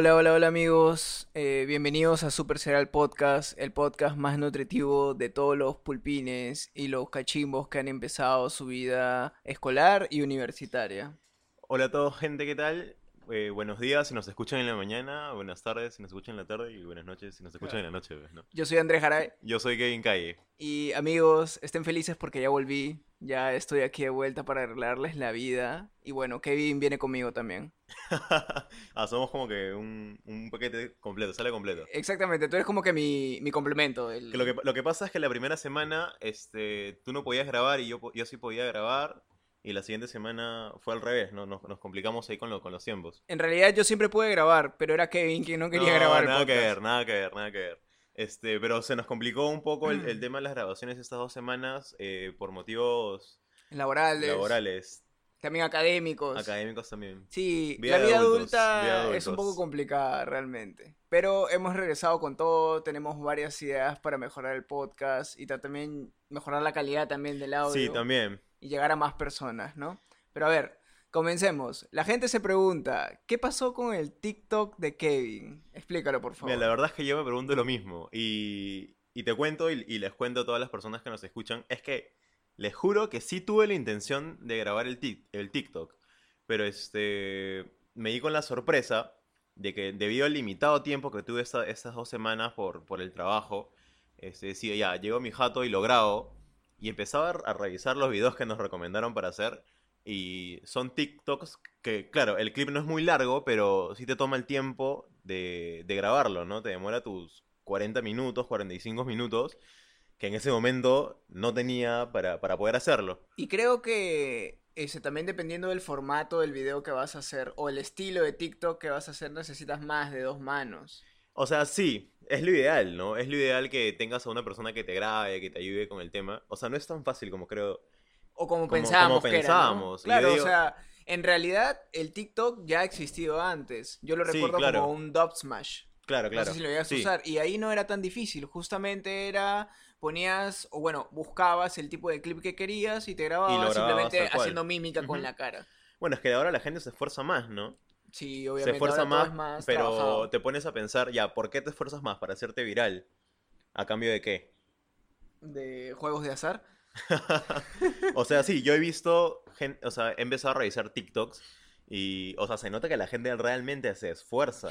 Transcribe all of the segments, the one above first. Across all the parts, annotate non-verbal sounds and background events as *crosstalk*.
Hola, hola, hola amigos, eh, bienvenidos a Super Cereal Podcast, el podcast más nutritivo de todos los pulpines y los cachimbos que han empezado su vida escolar y universitaria. Hola a todos, gente, ¿qué tal? Eh, buenos días si nos escuchan en la mañana, buenas tardes si nos escuchan en la tarde y buenas noches si nos escuchan en la noche. ¿no? Yo soy Andrés Jaray Yo soy Kevin Calle. y amigos, estén felices porque ya volví, ya estoy aquí de vuelta para arreglarles la vida y bueno, Kevin viene conmigo también. *laughs* ah, somos como que un, un paquete completo, sale completo. Exactamente, tú eres como que mi, mi complemento. el- Que lo, que, lo que pasa es que la primera semana este, tú no podías grabar y yo, yo sí podía grabar. Y la siguiente semana fue al revés, ¿no? Nos, nos complicamos ahí con, lo- con los tiempos. En realidad yo siempre pude grabar, pero era Kevin quien no quería No, grabar el nada que ver, nada que ver, nada que ver. Este, pero se nos complicó un poco el, el *clears throat* tema de las grabaciones estas dos semanas eh, por motivos Laborales, laborales, también académicos. académicos también. Sí, Vida la vida adultos, adulta es un poco complicada realmente. Pero hemos regresado con todo, tenemos varias ideas para mejorar el podcast y ta- también mejorar la calidad también del audio Sí, también. Y llegar a más personas, ¿no? Pero a ver, comencemos. La gente se pregunta, ¿qué pasó con el TikTok de Kevin? Explícalo, por favor. Mira, la verdad es que yo me pregunto lo mismo. Y, y te cuento y, les cuento a todas las personas que nos escuchan. Es que les juro que sí tuve la intención de grabar el, el TikTok. Pero este me di con la sorpresa de que debido al limitado tiempo que tuve esta- estas dos semanas por, por el trabajo, este, decía, ya, llegó mi jato y lo grabo. Y empezaba a, revisar los videos que nos recomendaron para hacer. Y son TikToks que, claro, el clip no es muy largo, pero sí te toma el tiempo de, de grabarlo, ¿no? Te demora tus 40 minutos, 45 minutos, que en ese momento no tenía para, para poder hacerlo. Y creo que ese, también dependiendo del formato del video que vas a hacer o el estilo de TikTok que vas a hacer, necesitas más de dos manos. O sea, sí, es lo ideal, ¿no? Es lo ideal que tengas a una persona que te grabe, que te ayude con el tema. O sea, no es tan fácil como creo. O como, Como- pensábamos como que era, ¿no? pensábamos. Claro, o sea, en realidad el TikTok ya ha existido antes. Yo lo Sí, recuerdo claro. como un dub smash. Claro, No claro. sé si lo llegas a usar. Y ahí no era tan difícil. Justamente era, ponías, o bueno, buscabas el tipo de clip que querías y te grababas grababas simplemente haciendo mímica con la cara. Bueno, es que ahora la gente se esfuerza más, ¿no? Sí, Se obviamente. esfuerza ahora todo más, pero trabajado. te pones a pensar, ya, ¿por qué te esfuerzas más? ¿Para hacerte viral? ¿A cambio de qué? De juegos de azar. *laughs* O sea, sí, yo he visto, o sea, he empezado a revisar TikToks y, o sea, se nota que la gente realmente se esfuerza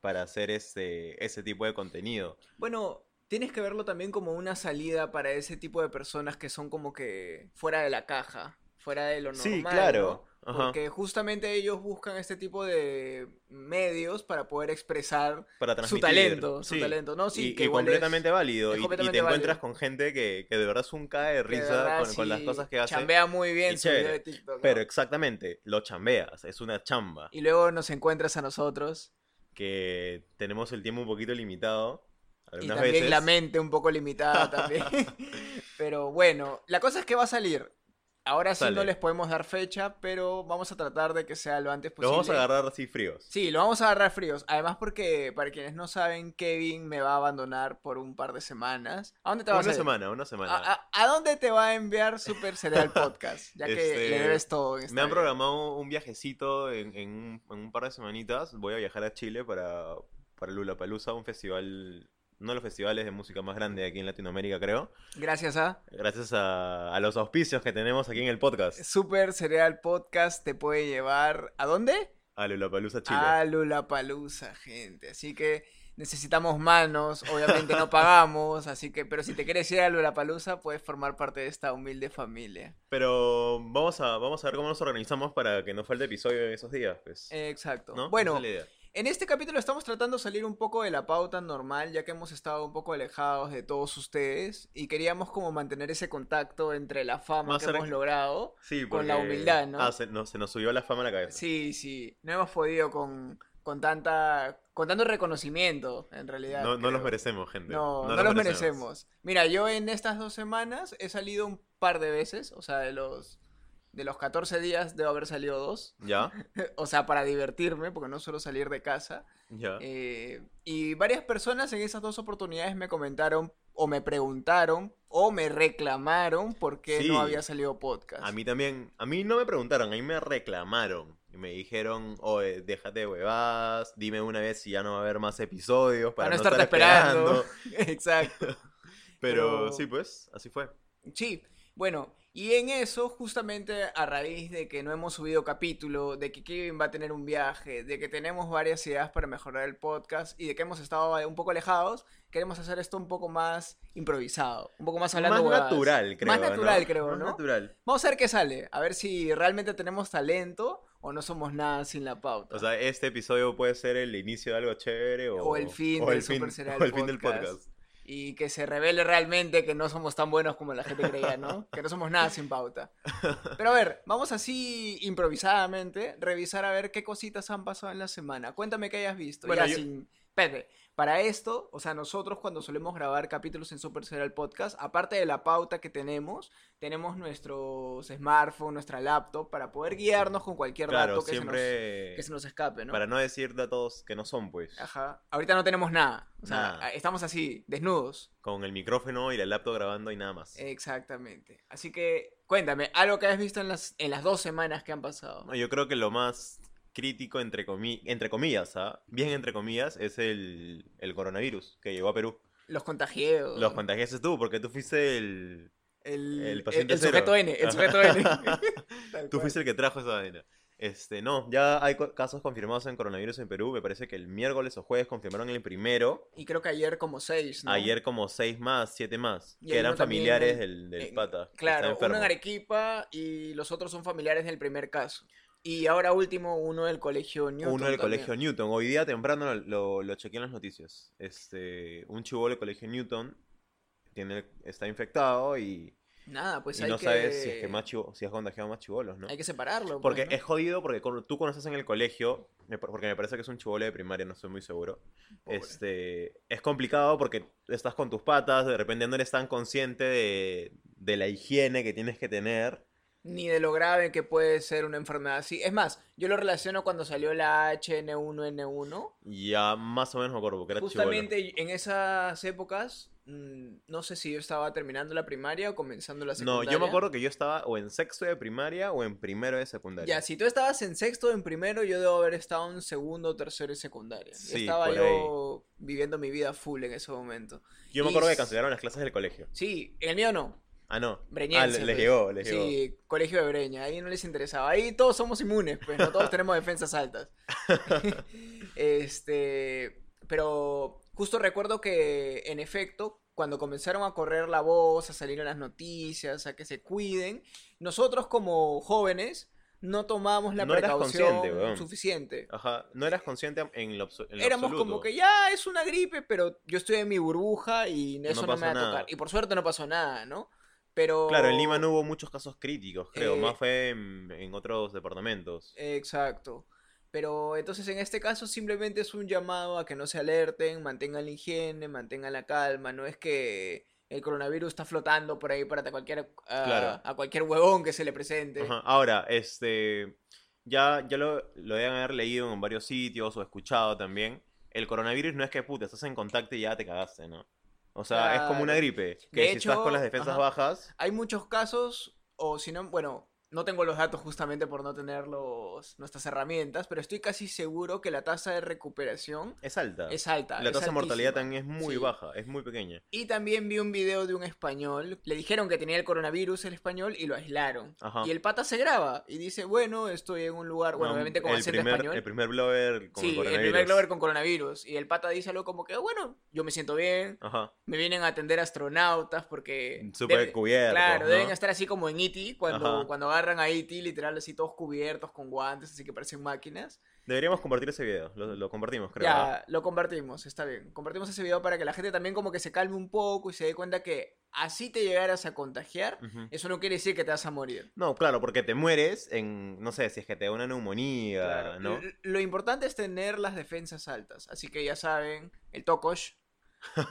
para hacer ese, ese tipo de contenido. Bueno, tienes que verlo también como una salida para ese tipo de personas que son como que fuera de la caja, fuera de lo normal. Sí, claro. ¿no? Ajá. Porque justamente ellos buscan este tipo de medios para poder expresar Para su talento, su sí. talento. No, sí, y, que y es- completamente válido. es y- te encuentras válido. con gente que, que de verdad es un cae de risa verdad con, con las cosas que hace. Chambea muy bien su video de TikTok. ¿no? Pero exactamente, lo chambeas, es una chamba. Y luego nos encuentras a nosotros. Que tenemos el tiempo un poquito limitado. Y Algunas también veces. la mente un poco limitada también. *laughs* *laughs* Pero bueno, la cosa es que va a salir. Ahora sí no les podemos dar fecha, pero vamos a tratar de que sea lo antes posible. vamos a agarrar así fríos. Sí, lo vamos a agarrar fríos. Además porque, para quienes no saben, Kevin me va a abandonar por un par de semanas. ¿A dónde te vas Una a ir? semana, una semana. ¿A, a- a dónde te va a enviar Super Cereal *laughs* Podcast? Ya que Este, le debes todo. en esta Me han vida. programado un viajecito en, en un, en un par de semanitas. Voy a viajar a Chile para, para Lollapalooza, un festival, uno de los festivales de música más grande aquí en Latinoamérica, creo. Gracias a Gracias a, a los auspicios que tenemos aquí en el podcast. Super Cereal Podcast te puede llevar... ¿A dónde? A Lollapalooza Chile. A Lulapalooza, gente. Así que necesitamos manos, obviamente no pagamos, así que, pero si te quieres ir a Lulapalooza, puedes formar parte de esta humilde familia. Pero vamos a, vamos a ver cómo nos organizamos para que no falte episodio en esos días, pues. Exacto. ¿No? Bueno, es. En este capítulo estamos tratando de salir un poco de la pauta normal, ya que hemos estado un poco alejados de todos ustedes y queríamos como mantener ese contacto entre la fama Más que hemos logrado. Sí, con la humildad, ¿no? Ah, se, no, se nos subió la fama a la cabeza. Sí, sí, no hemos podido con, con tanta, con tanto reconocimiento, en realidad. No, no los merecemos, gente. No, no, los merecemos. Mira, yo en estas dos semanas he salido un par de veces, o sea, de los, de los 14 días debo haber salido dos, ¿Ya? *laughs* o sea, para divertirme, porque no suelo salir de casa. ¿Ya? Eh, y varias personas en esas dos oportunidades me comentaron o me preguntaron o me reclamaron por qué Sí. no había salido podcast. A mí también, a mí no me preguntaron, a mí me reclamaron. y me dijeron, oye, déjate de huevadas, dime una vez si ya no va a haber más episodios para, Para no estar esperando. *laughs* Exacto. *laughs* Pero, Pero- sí, pues, así fue. Sí, bueno, y en eso, justamente a raíz de que no hemos subido capítulo, de que Kevin va a tener un viaje, de que tenemos varias ideas para mejorar el podcast y de que hemos estado un poco alejados, queremos hacer esto un poco más improvisado, un poco más hablando Más natural, creo. Más natural, ¿no? creo, Más ¿no? natural. Vamos a ver qué sale, a ver si realmente tenemos talento o no somos nada sin la pauta. O sea, este episodio puede ser el inicio de algo chévere o, O el fin o del el fin, o el fin del Podcast. Y que se revele realmente que no somos tan buenos como la gente creía, ¿no? *laughs* Que no somos nada sin pauta. Pero a ver, vamos así improvisadamente, revisar a ver qué cositas han pasado en la semana. Cuéntame qué hayas visto. Bueno, ya yo- sin... Espérate, para esto, o sea, nosotros cuando solemos grabar capítulos en Super Serial Podcast, aparte de la pauta que tenemos, tenemos nuestros smartphones, nuestra laptop, para poder guiarnos con cualquier Claro, dato que, se nos, que se nos escape, ¿no? Para no decir datos que no son, pues. Ajá. Ahorita no tenemos nada. O sea, Nada. estamos así, desnudos. Con el micrófono y la laptop grabando y nada más. Exactamente. Así que cuéntame, algo que has visto en las, en las dos semanas que han pasado. No, yo creo que lo más crítico, entre, comi- entre comillas, ¿ah? bien entre comillas, es el, el coronavirus que llegó a Perú. Los contagios. Los contagiaste tú, porque tú fuiste el... El, el el- sujeto N. El sujeto N. Tú fuiste el que trajo esa vaina. Este, no, ya hay casos confirmados en coronavirus en Perú. Me parece que el miércoles o jueves confirmaron el primero. Y creo que ayer como seis, ¿no? Ayer como seis más, siete más. Y que eran también familiares del, del pata. Claro, uno en Arequipa y los otros son familiares del primer caso. Y ahora último, uno del colegio Newton. Uno del también. colegio Newton. Hoy día temprano lo, lo, lo chequeé en las noticias. Este, un chivolo del colegio Newton tiene, está infectado y, Nada, pues y hay no que... sabes si es que más chivo- si has contagiado más chivolos, ¿no? Hay que separarlo. Porque pues, ¿no? es jodido porque tú conoces en el colegio, porque me parece que es un chivolo de primaria, no estoy muy seguro. Pobre. Este, es complicado porque estás con tus patas, de repente no eres tan consciente de, de la higiene que tienes que tener. ni de lo grave que puede ser una enfermedad así. Es más, yo lo relaciono cuando salió la H1N1. Y ya más o menos me acuerdo porque era chivolo. Justamente en esas épocas, mm, no sé si yo estaba terminando la primaria o comenzando la No, secundaria. yo me acuerdo que yo estaba o en sexto de primaria o en primero de secundaria. Ya, si tú estabas en sexto o en primero, yo debo haber estado en segundo tercero de secundaria. Sí, estaba yo viviendo mi vida full en ese momento. Yo me y acuerdo que cancelaron las clases del colegio. Sí, en el mío no. Ah, no. Ah, Breñense, le- les llegó, les llegó. Sí, colegio de Breña, ahí no les interesaba. Ahí todos somos inmunes, pues, no todos tenemos defensas altas. *laughs* *laughs* este, pero justo recuerdo que, en efecto, cuando comenzaron a correr la voz, a salir en las noticias, a que se cuiden, nosotros como jóvenes no tomamos la No precaución suficiente. Ajá, no eras consciente en lo, en lo Éramos absoluto. como que ya es una gripe, pero yo estoy en mi burbuja y eso no, pasó me va a nada. tocar. Y por suerte no pasó nada, ¿no? Pero... Claro, en Lima no hubo muchos casos críticos, creo. Eh, Más fue en, en otros departamentos. Exacto. Pero entonces en este caso simplemente es un llamado a que no se alerten, mantengan la higiene, mantengan la calma. No es que el coronavirus está flotando por ahí para a cualquier, a, Claro. a cualquier huevón que se le presente. Ajá. Ahora, este. Ya, ya lo, lo deben haber leído en varios sitios o escuchado también. El coronavirus no es que puta, estás en contacto y ya te cagaste, ¿no? O sea, es como una gripe. Que De si estás con las defensas ajá. bajas. Hay muchos casos, o si no, bueno, no tengo los datos justamente por no tener los, nuestras herramientas, pero estoy casi seguro que la tasa de recuperación Es alta. es alta. la es tasa de mortalidad también es muy Sí. baja, es muy pequeña. Y también vi un video de un español. Le dijeron que tenía el coronavirus el español y lo aislaron. Ajá. Y el pata se graba y dice, bueno, estoy en un lugar, bueno, No, obviamente con el acento primer, español. El primer blogger con sí, el coronavirus. primer Glover con coronavirus. Y el pata dice algo como que, bueno, yo me siento bien, Ajá. me vienen a atender astronautas porque... Súper cubiertos, Claro, ¿no? deben estar así como en E.T. Cuando, Ajá. cuando agarran a E.T. literal así todos cubiertos con guantes, así que parecen máquinas. Deberíamos compartir ese video. Lo, lo compartimos, creo. Ya, lo compartimos, está bien. Compartimos ese video para que la gente también como que se calme un poco y se dé cuenta que así te llegaras a contagiar, eso no quiere decir que te vas a morir. No, claro, porque te mueres en, no sé, si es que te da una neumonía, Claro, ¿no? l- Lo importante es tener las defensas altas. Así que ya saben, el tokosh.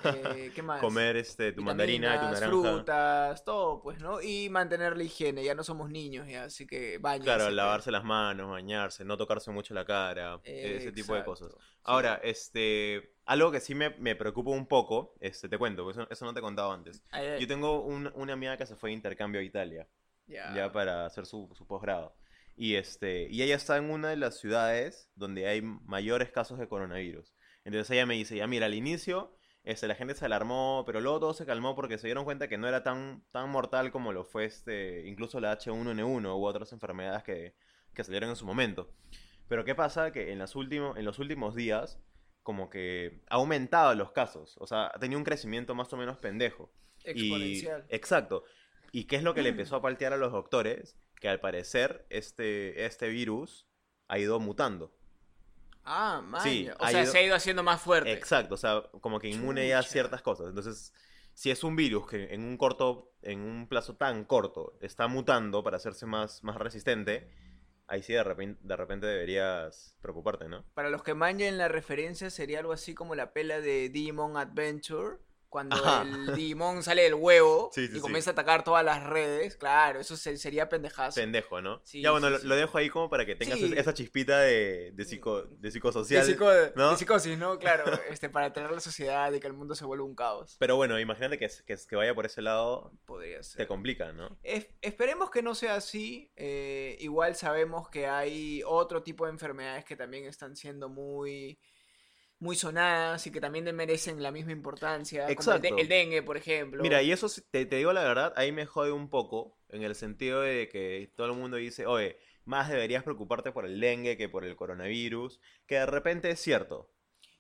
Eh, ¿Qué más? Comer este, tu mandarina, tu naranja. frutas, todo, pues, ¿no? Y mantener la higiene. Ya no somos niños, ya, así que bañense. Claro, pues. lavarse las manos, bañarse, no tocarse mucho la cara, ese tipo de Exacto, cosas. sí. Ahora, este, algo que sí me, me preocupa un poco, este, te cuento, porque eso, eso no te he contado antes. Ay, Yo tengo un- una amiga que se fue de intercambio a Italia, ya. ya para hacer su, su posgrado. Y, este, y ella está en una de las ciudades donde hay mayores casos de coronavirus. Entonces ella me dice, ya mira, al inicio este, la gente se alarmó, pero luego todo se calmó porque se dieron cuenta que no era tan, tan mortal como lo fue este, incluso la H1N1 u otras enfermedades que, que salieron en su momento. Pero ¿qué pasa? Que en, las en los últimos días, como que ha aumentado los casos. O sea, ha tenido un crecimiento más o menos pendejo. Exponencial. Y, exacto. ¿Y qué es lo que le *clears throat* empezó a paltear a los doctores? Que al parecer este, este virus ha ido mutando. Ah, maña. Sí, o sea, ido- se ha ido haciendo más fuerte. Exacto, o sea, como que inmune ya a Chucha. ciertas cosas. Entonces, si es un virus que en un corto, en un plazo tan corto, está mutando para hacerse más, más resistente, ahí sí de repente, de repente deberías preocuparte, ¿no? Para los que manchen la referencia, sería algo así como la pela de Digimon Adventure. Cuando Ajá. el Digimon sale del huevo Sí, sí, y sí. comienza a atacar todas las redes. Claro, eso se- sería pendejazo. Pendejo, ¿no? Ya bueno, lo, dejo ahí como para que tengas esa chispita de, de, psico, de psicosocial. de, psico- ¿no? de psicosis, ¿no? Claro, *laughs* este, para tener la sociedad y que el mundo se vuelva un caos. Pero bueno, imagínate que, que, que vaya por ese lado, Podría te ser. complica, ¿no? Es- esperemos que no sea así. eh, igual sabemos que hay otro tipo de enfermedades que también están siendo muy, muy sonadas y que también merecen la misma importancia. como el, Exacto. de- el dengue, por ejemplo. Mira, y eso te, te digo la verdad, ahí me jode un poco, en el sentido de que todo el mundo dice, oye, más deberías preocuparte por el dengue que por el coronavirus, que de repente es cierto,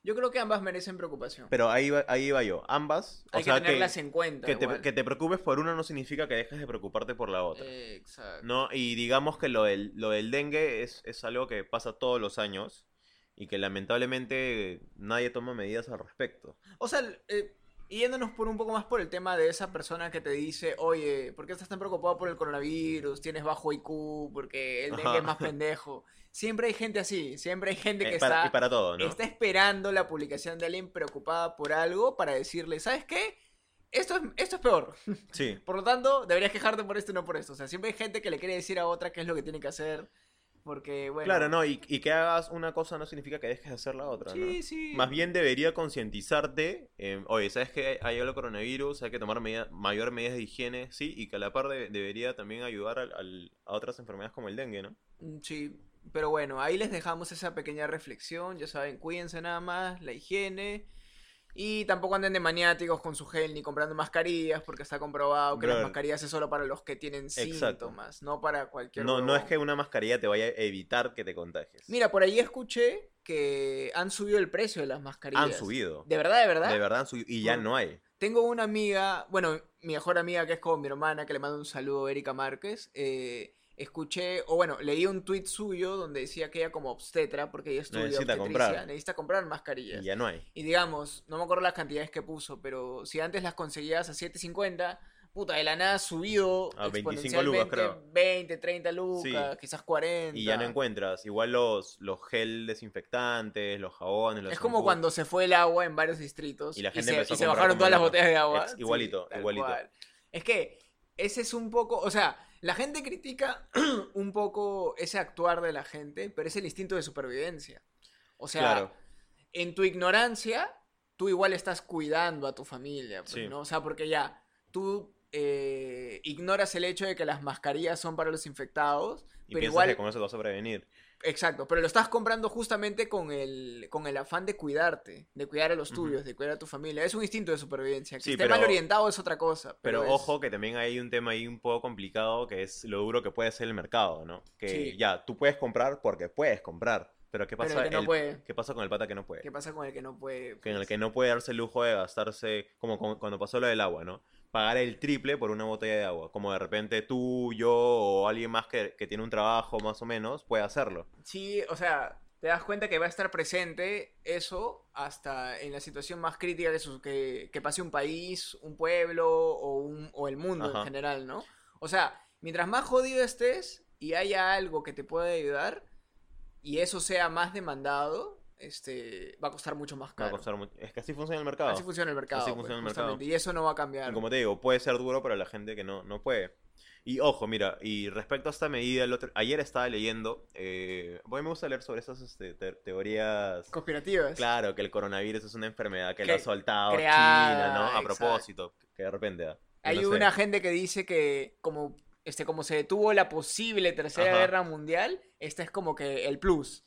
Yo creo que ambas merecen preocupación. pero ahí va, ahí va yo, ambas, o Hay sea, que tenerlas en cuenta. que, te, que te preocupes por una no significa que dejes de preocuparte por la otra, Exacto. ¿no? Y digamos que lo del, lo del dengue es, es algo que pasa todos los años y que lamentablemente nadie toma medidas al respecto. O sea, eh, yéndonos por un poco más por el tema de esa persona que te dice, oye, ¿por qué estás tan preocupado por el coronavirus? Tienes bajo IQ, porque el dengue es más pendejo. Siempre hay gente así, siempre hay gente que Eh, para- está, y para todo, ¿no? está esperando la publicación de alguien preocupada por algo para decirle, ¿sabes qué? Esto es, esto es peor. Sí. *laughs* Por lo tanto, deberías quejarte por esto y no por esto. O sea, siempre hay gente que le quiere decir a otra qué es lo que tiene que hacer. Porque, bueno. Claro, no, y, y que hagas una cosa no significa que dejes de hacer la otra, ¿no? Sí, sí. Más bien debería concientizarte, eh, oye, ¿sabes que hay el coronavirus? Hay que tomar medida- mayor medidas de higiene, sí, y que a la par de- debería también ayudar al- al- a otras enfermedades como el dengue, ¿no? Mm, Sí, pero bueno, ahí les dejamos esa pequeña reflexión. Ya saben, cuídense nada más, la higiene. Y tampoco anden de maniáticos con su gel ni comprando mascarillas, porque está comprobado que las mascarillas es solo para los que tienen Exacto. síntomas, no para cualquier No, no es que una mascarilla te vaya a evitar que te contagies. Mira, por ahí escuché que han subido el precio de las mascarillas. Han subido. ¿De verdad, de verdad? De verdad han subido. Y ya no hay. Tengo una amiga, bueno, mi mejor amiga que es como mi hermana, que le mando un saludo, Erika Márquez. eh, escuché, o bueno, leí un tuit suyo donde decía que ella como obstetra, porque ella estudia Necesita obstetricia, comprar. necesita comprar mascarillas. Y ya no hay. Y digamos, no me acuerdo las cantidades que puso, pero si antes las conseguías a 7.50, puta, de la nada subido A 25 lucas, exponencialmente creo. 20, 30 lucas, Sí. quizás 40. Y ya no encuentras. Igual los, los gel desinfectantes, los jabones, los Es como cuando se fue el agua en varios distritos Y la gente se, empezó y a se bajaron todas las botellas de agua. Ex- igualito, igualito. cual. Es que ese es un poco, o sea, la gente critica *clears throat* un poco ese actuar de la gente, pero es el instinto de supervivencia. O sea, Claro. en tu ignorancia, tú igual estás cuidando a tu familia, pues, Sí. ¿no? O sea, porque ya, tú eh, ignoras el hecho de que las mascarillas son para los infectados, Y pero piensas igual que con eso te vas a prevenir. Exacto, pero lo estás comprando justamente con el, con el afán de cuidarte, de cuidar a los tuyos, de cuidar a tu familia. Es un instinto de supervivencia. Que Sí, esté pero- mal orientado es otra cosa. Pero, Pero, es- ojo que también hay un tema ahí un poco complicado que es lo duro que puede ser el mercado, ¿no? Que Sí. ya, tú puedes comprar porque puedes comprar, pero ¿qué Pero pasa, el que no el- puede. ¿qué pasa con el pata que no puede? ¿Qué pasa con el que no puede? Que en el pues? que no puede darse el lujo de gastarse, como, como cuando pasó lo del agua, ¿no? Pagar el triple por una botella de agua. Como de repente tú, yo o alguien más que, que tiene un trabajo más o menos puede hacerlo. Sí, o sea, te das cuenta que va a estar presente eso hasta en la situación más crítica que, su- que, que pase un país, un pueblo o, un, o el mundo en Ajá. general, ¿no? O sea, mientras más jodido estés y haya algo que te pueda ayudar y eso sea más demandado, este, va a costar mucho más Va a caro. costar mucho- Es que así funciona el mercado. Así funciona el mercado. Así pues, funciona el mercado. Y eso no va a cambiar. Y como te digo, puede ser duro para la gente que no, no puede. Y ojo, mira, y respecto a esta medida, el otro, ayer estaba leyendo, eh, a mí me gusta leer sobre esas este, te- teorías. Conspirativas. Claro, que el coronavirus es una enfermedad que Que- lo ha soltado creada, China, ¿no? A exacto. propósito, que de repente... ah, Hay sé. una gente que dice que como este, como se detuvo la posible tercera Ajá. guerra mundial, este es como que el plus.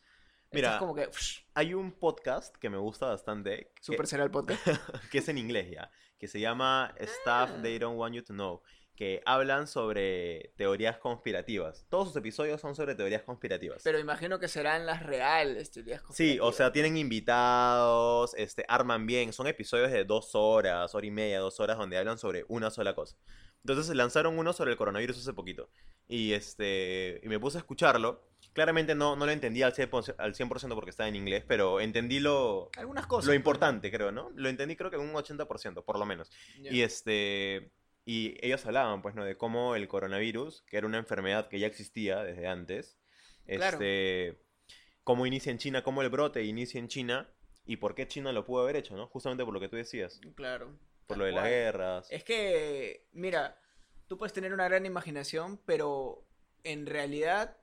Mira, es como que Hay un podcast que me gusta bastante, que, super será el podcast. *laughs* que es en inglés ya, que se llama Stuff Ah. They Don't Want You to Know, que hablan sobre teorías conspirativas. Todos sus episodios son sobre teorías conspirativas. Pero imagino que serán las reales teorías Sí, o sea, conspirativas. tienen invitados, este, arman bien, son episodios de dos horas, hora y media, dos horas, donde hablan sobre una sola cosa. Entonces lanzaron uno sobre el coronavirus hace poquito. Y este y me puse a escucharlo. Claramente no, no lo entendí al 100%, al 100% porque estaba en inglés, pero entendí lo, Algunas cosas. lo importante, creo, ¿no? Lo entendí creo que un 80%, por lo menos. Y este y ellos hablaban, pues, ¿no? De cómo el coronavirus, que era una enfermedad que ya existía desde antes, Claro. este, cómo inicia en China, cómo el brote inicia en China y por qué China lo pudo haber hecho, ¿no? Justamente por lo que tú decías, Claro. por lo de las guerras. Es que, mira, tú puedes tener una gran imaginación, pero en realidad,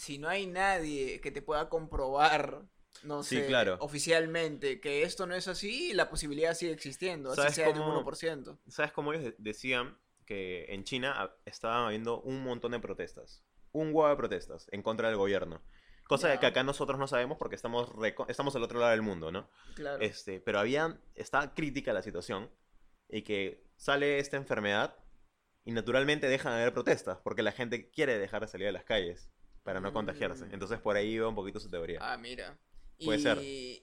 si no hay nadie que te pueda comprobar, no Sí, sé, claro. oficialmente, que esto no es así, la posibilidad sigue existiendo, así ¿Sabes sea de cómo- un 1%. ¿Sabes cómo ellos de- decían que en China estaban habiendo un montón de protestas? Un huevo de protestas en contra del gobierno. Cosa que acá nosotros no sabemos porque estamos, estamos al otro lado del mundo, ¿no? Claro. Este, pero habían, está crítica la situación y que sale esta enfermedad y naturalmente dejan de haber protestas porque la gente quiere dejar de salir a las calles para no contagiarse. Entonces por ahí iba un poquito su teoría. Ah, mira. Puede y ser.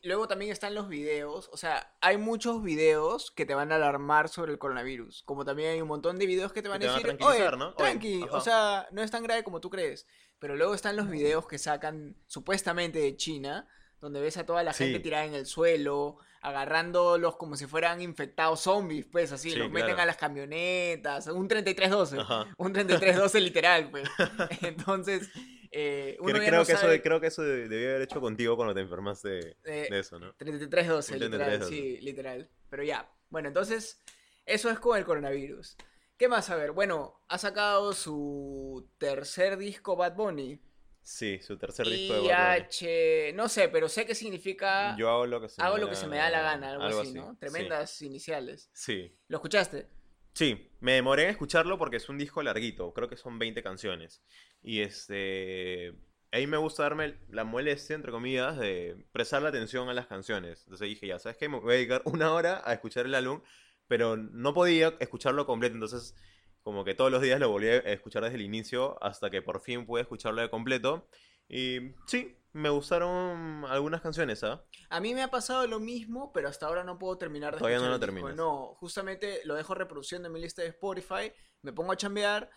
luego también están los videos, o sea, hay muchos videos que te van a alarmar sobre el coronavirus, como también hay un montón de videos que te van te a van a decir, tranquilizar, oye, ¿no? Tranqui, ajá. o sea, no es tan grave como tú crees. Pero luego están los videos que sacan supuestamente de China, donde ves a toda la gente Sí. tirada en el suelo, agarrándolos como si fueran infectados zombies, pues así, Sí, los meten claro. a las camionetas, un 3312, Ajá. un 3312 literal, pues. *laughs* Entonces, eh, uno Creo, no que eso, creo que eso de- debió haber hecho contigo cuando te enfermaste de, eh, de eso, ¿no? 3312, Un literal, 3312. sí, literal. Pero ya, bueno, entonces, eso es con el coronavirus. ¿Qué más? A ver, bueno, ha sacado su tercer disco Bad Bunny. Sí, su tercer disco de Bad Bunny. No sé, pero sé que significa Yo hago lo que se hago me lo da que se me da la gana, algo, así, ¿no? sí. Tremendas iniciales. Sí. ¿Lo escuchaste? Sí, me demoré en escucharlo porque es un disco larguito, creo que son 20 canciones. Y este. Ahí me gusta darme la molestia, entre comillas, de prestar la atención a las canciones. Entonces dije, ya, ¿sabes qué? Me voy a dedicar una hora a escuchar el álbum, pero no podía escucharlo completo. Entonces, como que todos los días lo volví a escuchar desde el inicio hasta que por fin pude escucharlo de completo. Y sí, me gustaron algunas canciones, ¿ah? A mí me ha pasado lo mismo, pero hasta ahora no puedo terminar de Todavía no lo terminas. No, justamente lo dejo reproduciendo en mi lista de Spotify, me pongo a chambear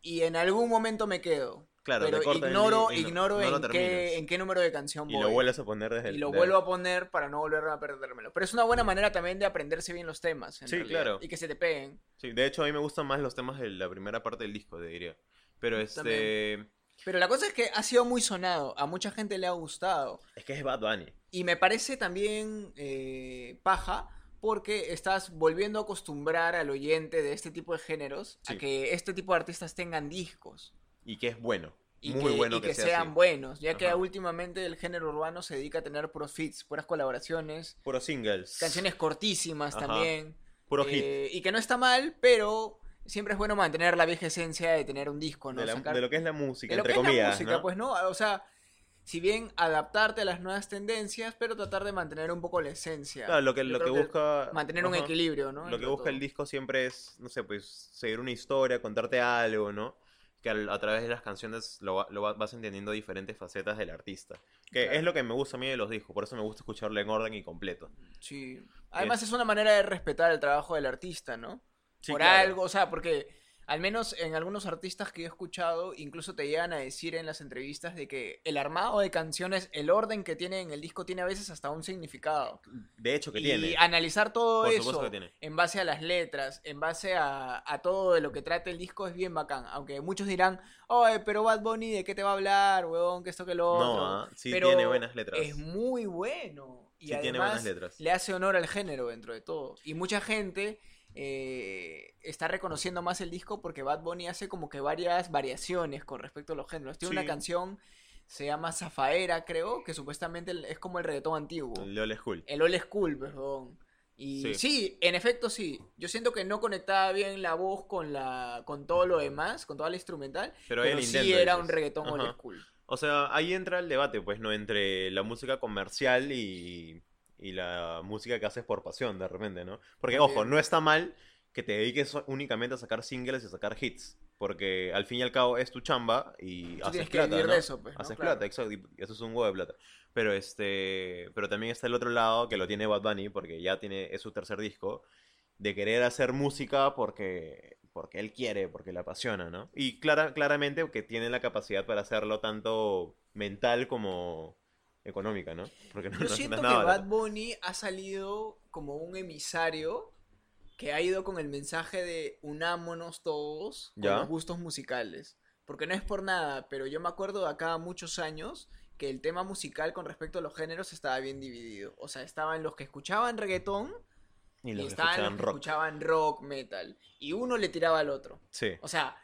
y en algún momento me quedo. Claro, pero el ignoro, y no- ignoro no lo en, qué, en qué número de canción Y voy. lo vuelves a poner desde Y el... lo de- vuelvo a poner para no volver a perdérmelo. Pero es una buena manera también de aprenderse bien los temas. en Sí, realidad, claro. Y que se te peguen. Sí, de hecho a mí me gustan más los temas de la primera parte del disco, te diría. Pero este... También. Pero la cosa es que ha sido muy sonado. A mucha gente le ha gustado. Es que es Bad Bunny. Y me parece también eh, paja porque estás volviendo a acostumbrar al oyente de este tipo de géneros a que este tipo de artistas tengan discos. Y que es bueno. Y muy que, bueno y que, que sea sean así. buenos, ya que últimamente el género urbano se dedica a tener puros feats, puras colaboraciones, Puros singles. canciones cortísimas Ajá. también. Puro hit. Eh, y que no está mal, pero siempre es bueno mantener la vieja esencia de tener un disco, ¿no? de, la- Sacar- de lo que es la música, de lo entre que es la comillas, música, ¿no? pues, ¿no? O sea, si bien adaptarte a las nuevas tendencias, pero tratar de mantener un poco la esencia. Claro, lo que, lo que busca... Mantener un equilibrio, ¿no? Lo que busca el disco siempre es, no sé, pues seguir una historia, contarte algo, ¿no? Que a, través de las canciones lo, va- lo va- vas entendiendo diferentes facetas del artista. Que Claro. es lo que me gusta a mí de los discos, por eso me gusta escucharlo en orden y completo. Sí. Además es una manera de respetar el trabajo del artista, ¿no? Sí, Por claro. algo, o sea, porque al menos en algunos artistas que yo he escuchado, incluso te llegan a decir en las entrevistas de que el armado de canciones, el orden que tiene en el disco tiene a veces hasta un significado. De hecho, que y tiene. analizar todo Por eso en base a las letras, en base a, a todo de lo que trata el disco es bien bacán. Aunque muchos dirán, oye, pero Bad Bunny, ¿de qué te va a hablar, weón? Que esto que lo otro. No, ah, sí Pero tiene buenas letras. Es muy bueno. Y Sí tiene buenas letras. le hace honor al género dentro de todo. Y mucha gente eh, está reconociendo más el disco porque Bad Bunny hace como que varias variaciones con respecto a los géneros. Tiene una canción, se llama Zafaera, creo, que supuestamente es como el reggaetón antiguo. El Old School. El old school, perdón. Y Sí. sí. en efecto sí. Yo siento que no conectaba bien la voz con la con todo lo demás, con toda la instrumental, Pero sí era un reggaetón old school. O sea, ahí entra el debate, pues, ¿no? Entre la música comercial y, y la música que haces por pasión, de repente, ¿no? Porque, También. ojo, no está mal que te dediques únicamente a sacar singles y a sacar hits. Porque al fin y al cabo es tu chamba y Tú haces tienes que plata, vivir ¿no? eso, pues, ¿no? Haces Claro. plata, exacto. Y eso es un huevo de plata. Pero este. Pero también está el otro lado que lo tiene Bad Bunny, porque ya tiene. es su tercer disco. De querer hacer música porque. porque él quiere, porque le apasiona, ¿no? Y clara, claramente que tiene la capacidad para hacerlo tanto mental como económica, ¿no? Porque no, Yo no- siento que nada Bad. Bunny ha salido como un emisario que ha ido con el mensaje de unámonos todos con Ya. los gustos musicales. Porque no es por nada, pero yo me acuerdo de acá muchos años que el tema musical con respecto a los géneros estaba bien dividido. O sea, estaban los que escuchaban reggaetón Y y, los que estaban los escuchaban que rock. escuchaban rock, metal. Y uno le tiraba al otro. Sí. O sea,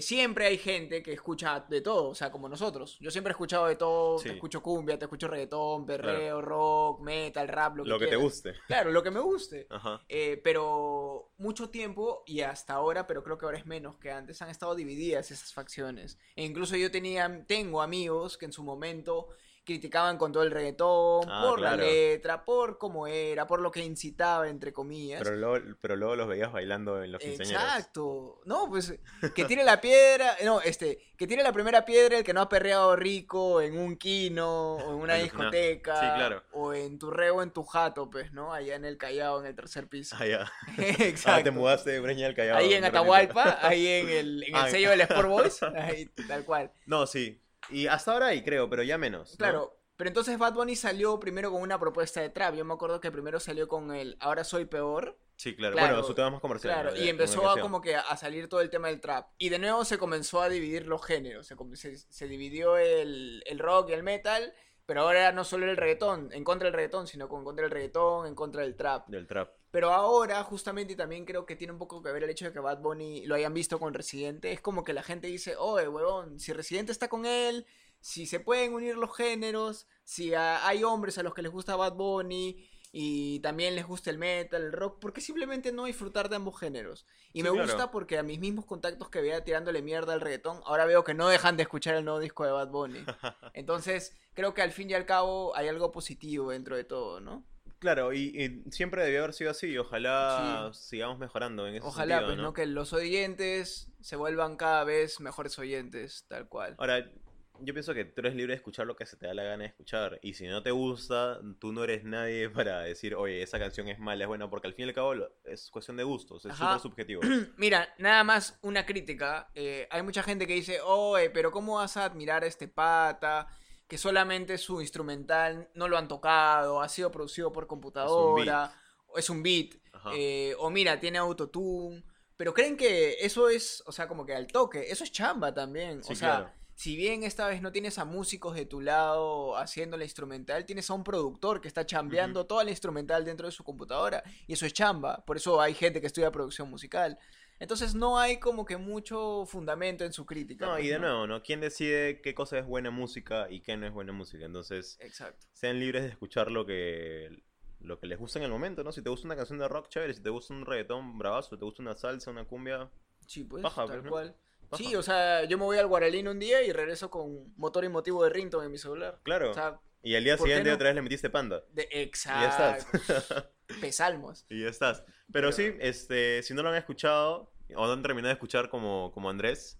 siempre hay gente que escucha de todo, o sea, como nosotros. Yo siempre he escuchado de todo, Sí. te escucho cumbia, te escucho reggaetón, perreo, rock, metal, rap, lo que, Lo que te guste. Claro, lo que me guste. Ajá. Eh, pero mucho tiempo y hasta ahora, pero creo que ahora es menos que antes, han estado divididas esas facciones. E incluso yo tenía, tengo amigos que en su momento criticaban con todo el reggaetón, Ah, por claro. la letra, por cómo era, por lo que incitaba, entre comillas. Pero luego, pero luego los veías bailando en los quinceañeros. Exacto. No, pues que tire la piedra, no, este, que tire la primera piedra el que no ha perreado rico en un kino o en una *laughs* discoteca sí, claro. o en tu reo en tu jato, pues, ¿no? Allá en el Callao en el tercer piso. Ah, ya. Exacto. *laughs* Ah, te mudaste de Breña al Callao. Ahí en. Atahualpa, ahí en el, en el Ah, sello del Sport Boys, *laughs* ahí, tal cual. No, sí. Y hasta ahora hay, creo, pero ya menos. ¿no? Claro, pero entonces Bad Bunny salió primero con una propuesta de trap. Yo me acuerdo que primero salió con el Ahora soy peor. Sí, claro. Claro, bueno, su tema más comercial. Claro, y empezó a como que a salir todo el tema del trap. Y de nuevo se comenzó a dividir los géneros. Se- se dividió el, el rock y el metal. Pero ahora no solo el reggaetón, en contra del reggaetón, sino con contra del reggaetón, en contra del trap. Del trap. Pero ahora, justamente, y también creo que tiene un poco que ver el hecho de que Bad Bunny lo hayan visto con Residente. Es como que la gente dice, oye, huevón, si Residente está con él, si se pueden unir los géneros, si hay hombres a los que les gusta Bad Bunny y también les gusta el metal, el rock, ¿por qué simplemente no disfrutar de ambos géneros? Y Sí, me claro. gusta porque a mis mismos contactos que veía tirándole mierda al reggaetón, ahora veo que no dejan de escuchar el nuevo disco de Bad Bunny. *laughs* Entonces, creo que al fin y al cabo hay algo positivo dentro de todo, ¿no? Claro, y, y siempre debió haber sido así. y Ojalá sigamos mejorando en ese Ojalá, sentido, pues, ¿no? ¿no? Que los oyentes se vuelvan cada vez mejores oyentes, tal cual. Ahora, yo pienso que tú eres libre de escuchar lo que se te da la gana de escuchar. Y si no te gusta, tú no eres nadie para decir, oye, esa canción es mala, es buena, porque al fin y al cabo es cuestión de gustos, es súper subjetivo. *clears throat* Mira, nada más una crítica. eh, hay mucha gente que dice, oye, pero ¿cómo vas a admirar a este pata? Que solamente su instrumental no lo han tocado, ha sido producido por computadora, o es un beat, Ajá. eh, o mira, tiene autotune. Pero creen que eso es, o sea, como que al toque, eso es chamba también. Sí, o sea, claro. si bien esta vez no tienes a músicos de tu lado haciendo la instrumental, tienes a un productor que está chambeando toda la instrumental dentro de su computadora. Y eso es chamba. Por eso hay gente que estudia producción musical. Entonces no hay como que mucho fundamento en su crítica. No, pues, y de nuevo, ¿no? ¿Quién decide qué cosa es buena música y qué no es buena música? Entonces, Exacto. sean libres de escuchar lo que lo que les gusta en el momento, ¿no? Si te gusta una canción de rock, chévere. Si te gusta un reggaetón bravazo, si te gusta una salsa, una cumbia, Sí, pues, Paja, tal pues, ¿no? cual. Sí, o sea, yo me voy al Guaralín un día y regreso con motor y motivo de Rington en mi celular. claro. O sea, y al día ¿por qué siguiente no? otra vez le metiste panda. de Y ya exacto. estás. *laughs* Pesalmos. y ya estás. Pero, Pero- sí, este, si no lo han escuchado o no han terminado de escuchar como, como Andrés,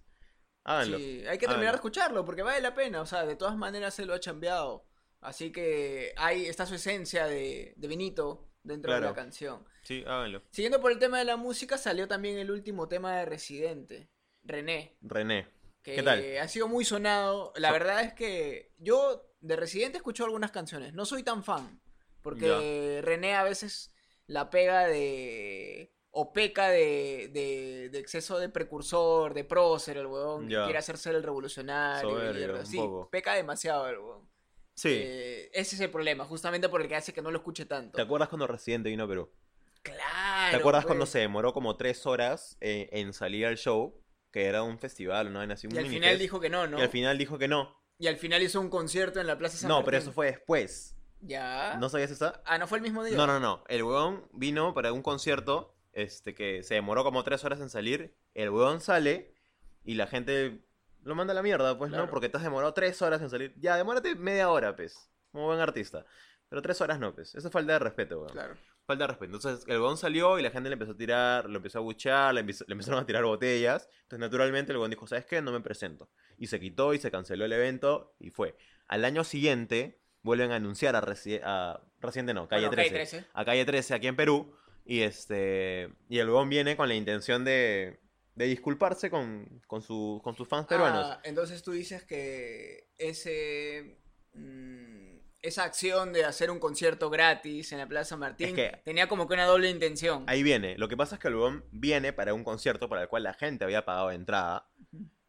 háganlo. Sí, hay que terminar Háganlo. de escucharlo porque vale la pena. O sea, de todas maneras se lo ha chambeado. Así que ahí está su esencia de, de Benito dentro de la canción. Sí, háganlo. Siguiendo por el tema de la música, salió también el último tema de Residente, René, René. que ¿Qué tal? ha sido muy sonado. La So- verdad es que yo de Residente escucho algunas canciones, no soy tan fan, porque René a veces la pega de... o peca de, de, de exceso de precursor, de prócer, el huevón, que quiere hacerse el revolucionario. un Sí, poco. peca demasiado el huevón. Sí. Eh, ese es el problema, justamente por el que hace que no lo escuche tanto. ¿Te acuerdas cuando Residente vino a Perú? Claro. ¿Te acuerdas cuando pues. se demoró como tres horas eh, en salir al show? Que era un festival, ¿no? así, un Y al final dijo que no, ¿no? Y al final dijo que no. Y al final hizo un concierto en la Plaza San No, pero eso fue después. Ya. ¿No sabías esa? Ah, ¿no fue el mismo día? No, no, no. El weón vino para un concierto este, que se demoró como tres horas en salir. El weón sale y la gente lo manda a la mierda, pues, Claro. ¿no? Porque te has demorado tres horas en salir. Ya, demórate media hora, pues. Como buen artista. Pero tres horas no, pues. Eso es falta de respeto, weón. Claro. Falta de respeto. Entonces, el weón salió y la gente le empezó a tirar, lo empezó a buchar, le, empezó- le empezaron a tirar botellas. Entonces, naturalmente, el weón dijo, ¿sabes qué? No me presento. Y se quitó y se canceló el evento y fue. Al año siguiente, vuelven a anunciar a, Resi- a Residente, no, Calle Bueno, 13 Calle 13. a calle 13 aquí en Perú y este y el huevón viene con la intención de, de disculparse con, con, su- con sus fans peruanos. Ah, entonces tú dices que ese mm, esa acción de hacer un concierto gratis en la Plaza Martín Es que- tenía como que una doble intención. Ahí viene. Lo que pasa es que el huevón viene para un concierto para el cual la gente había pagado entrada,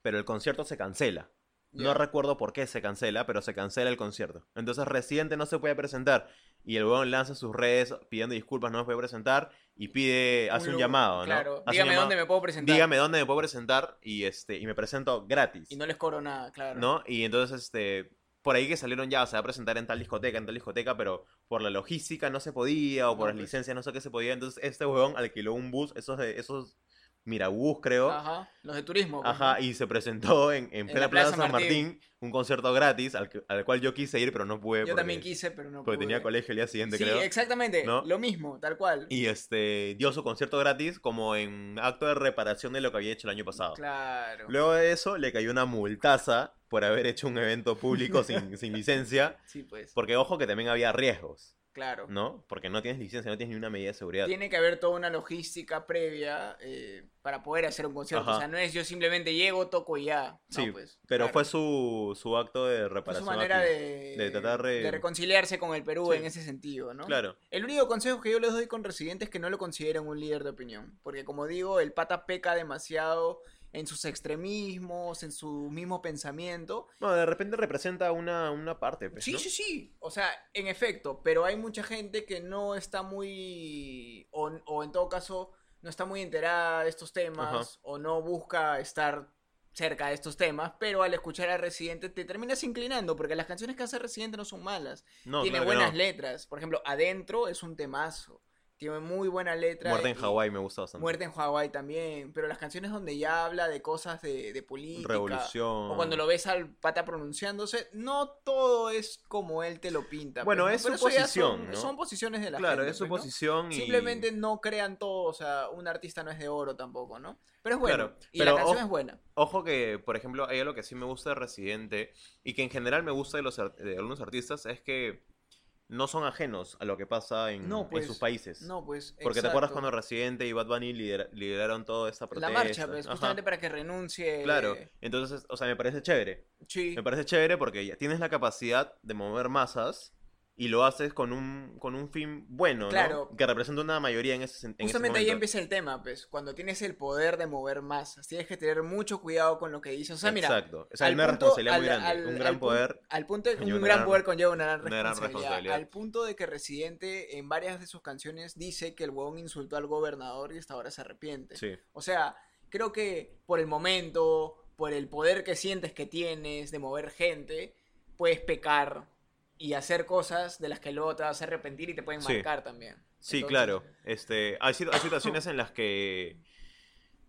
pero el concierto se cancela. No recuerdo por qué se cancela, pero se cancela el concierto. Entonces Residente no se puede presentar. Y el huevón lanza sus redes pidiendo disculpas, no se puede presentar. Y pide, hace un llamado, ¿no? Claro, Hace dígame llamado, dónde me puedo presentar. Dígame dónde me puedo presentar y este y me presento gratis. Y no les cobro nada, claro. ¿no? Y entonces, este, por ahí que salieron ya, se va a presentar en tal discoteca, en tal discoteca, pero por la logística no se podía, o por las pues. licencias no sé qué se podía. Entonces, este huevón alquiló un bus, esos esos Mirabús, creo. Ajá, los de turismo. pues, Ajá, y se presentó en, en, plena Plaza Plaza San Martín. Martín, un concierto gratis al, al cual yo quise ir, pero no pude. Yo porque, también quise, pero no Porque tenía pude. colegio el día siguiente, Sí, creo. exactamente, ¿No? lo mismo, tal cual. Y este dio su concierto gratis como en acto de reparación de lo que había hecho el año pasado. Claro. Luego de eso, le cayó una multaza por haber hecho un evento público *laughs* sin, sin licencia. Sí, pues. Porque ojo que también había riesgos, Claro. ¿no? Porque no tienes licencia, no tienes ni una medida de seguridad. Tiene que haber toda una logística previa eh, para poder hacer un concierto. Ajá. O sea, no es yo simplemente llego, toco y ya. No, Sí, pues, pero claro. fue su, su acto de Fue reparación. su manera de, de tratar de- de reconciliarse con el Perú Sí. en ese sentido, ¿no? Claro. El único consejo que yo les doy con Residente es que no lo consideren un líder de opinión. Porque como digo, el pata peca demasiado en sus extremismos, en su mismo pensamiento. No, de repente representa una, una parte, pues, Sí, ¿no? sí, sí. O sea, en efecto, pero hay mucha gente que no está muy, o, o en todo caso, no está muy enterada de estos temas, Ajá. o no busca estar cerca de estos temas, pero al escuchar a Residente te terminas inclinando, porque las canciones que hace Residente no son malas. No, Tiene claro buenas no. letras. Por ejemplo, Adentro es un temazo. Tiene muy buena letra. Muerte en Hawái me gusta bastante. Muerte en Hawái también. Pero las canciones donde ya habla de cosas de, de política. Revolución. O cuando lo ves al pata pronunciándose, no todo es como él te lo pinta. Bueno, pues, es ¿no? Pero su posición, Son, ¿no? son posiciones de la Claro, gente. es su pues, ¿no? posición y... Simplemente no crean todo, o sea, un artista no es de oro tampoco, ¿no? Pero es bueno. Claro, y pero la canción ojo- es buena. Ojo que, por ejemplo, hay algo que sí me gusta de Residente y que en general me gusta de, los, ar- de algunos artistas es que no son ajenos a lo que pasa en, No, en pues, sus países. No, pues. Porque te acuerdas cuando Residente y Bad Bunny lidera- lideraron toda esta La protesta. marcha, pues, Ajá, justamente para que renuncie. Claro, entonces, o sea, me parece chévere. Sí. Me parece chévere porque ya tienes la capacidad de mover masas y lo haces con un, con un fin bueno, Claro. ¿no? Que representa una mayoría en ese, en ese Justamente ahí empieza el tema, pues, cuando tienes el poder de mover masas, tienes que tener mucho cuidado con lo que dices. O sea, mira, Exacto. O sea, hay una responsabilidad al- muy grande. al- un gran poder. Al punto de, un una gran gran- poder conlleva una gran una gran responsabilidad. responsabilidad. Al punto de que Residente en varias de sus canciones dice que el huevón insultó al gobernador y hasta ahora se arrepiente. Sí. O sea, creo que por el momento, por el poder que sientes que tienes de mover gente, puedes pecar y hacer cosas de las que luego te vas a arrepentir y te pueden Sí. marcar también. Sí, Entonces, claro. Este, hay, situ- hay situaciones en las que,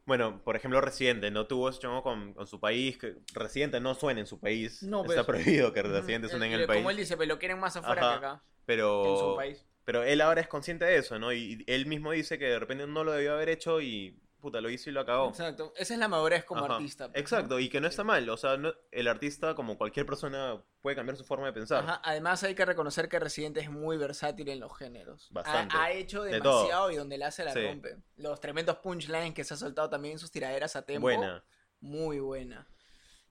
bueno, por ejemplo, Residente no tuvo ese chongo con, con su país, que Residente no suena en su país. No, Está pues. prohibido que Residente suene en el- el país. Como él dice, pero lo quieren más afuera Ajá. que acá, que en su Pero, país. pero él ahora es consciente de eso, ¿no? Y él mismo dice que de repente no lo debió haber hecho y puta, lo hizo y lo acabó. Exacto. Esa es la madurez como Ajá. artista. pues, ¿no? Exacto, y que no está mal. O sea, no- el artista, como cualquier persona, puede cambiar su forma de pensar. Ajá, Además hay que reconocer que Residente es muy versátil en los géneros. Ha- Bastante. Ha, hecho De todo. demasiado y donde la hace la Sí. rompe. Los tremendos punchlines que se ha soltado también en sus tiraderas a tempo. Buena. Muy buena.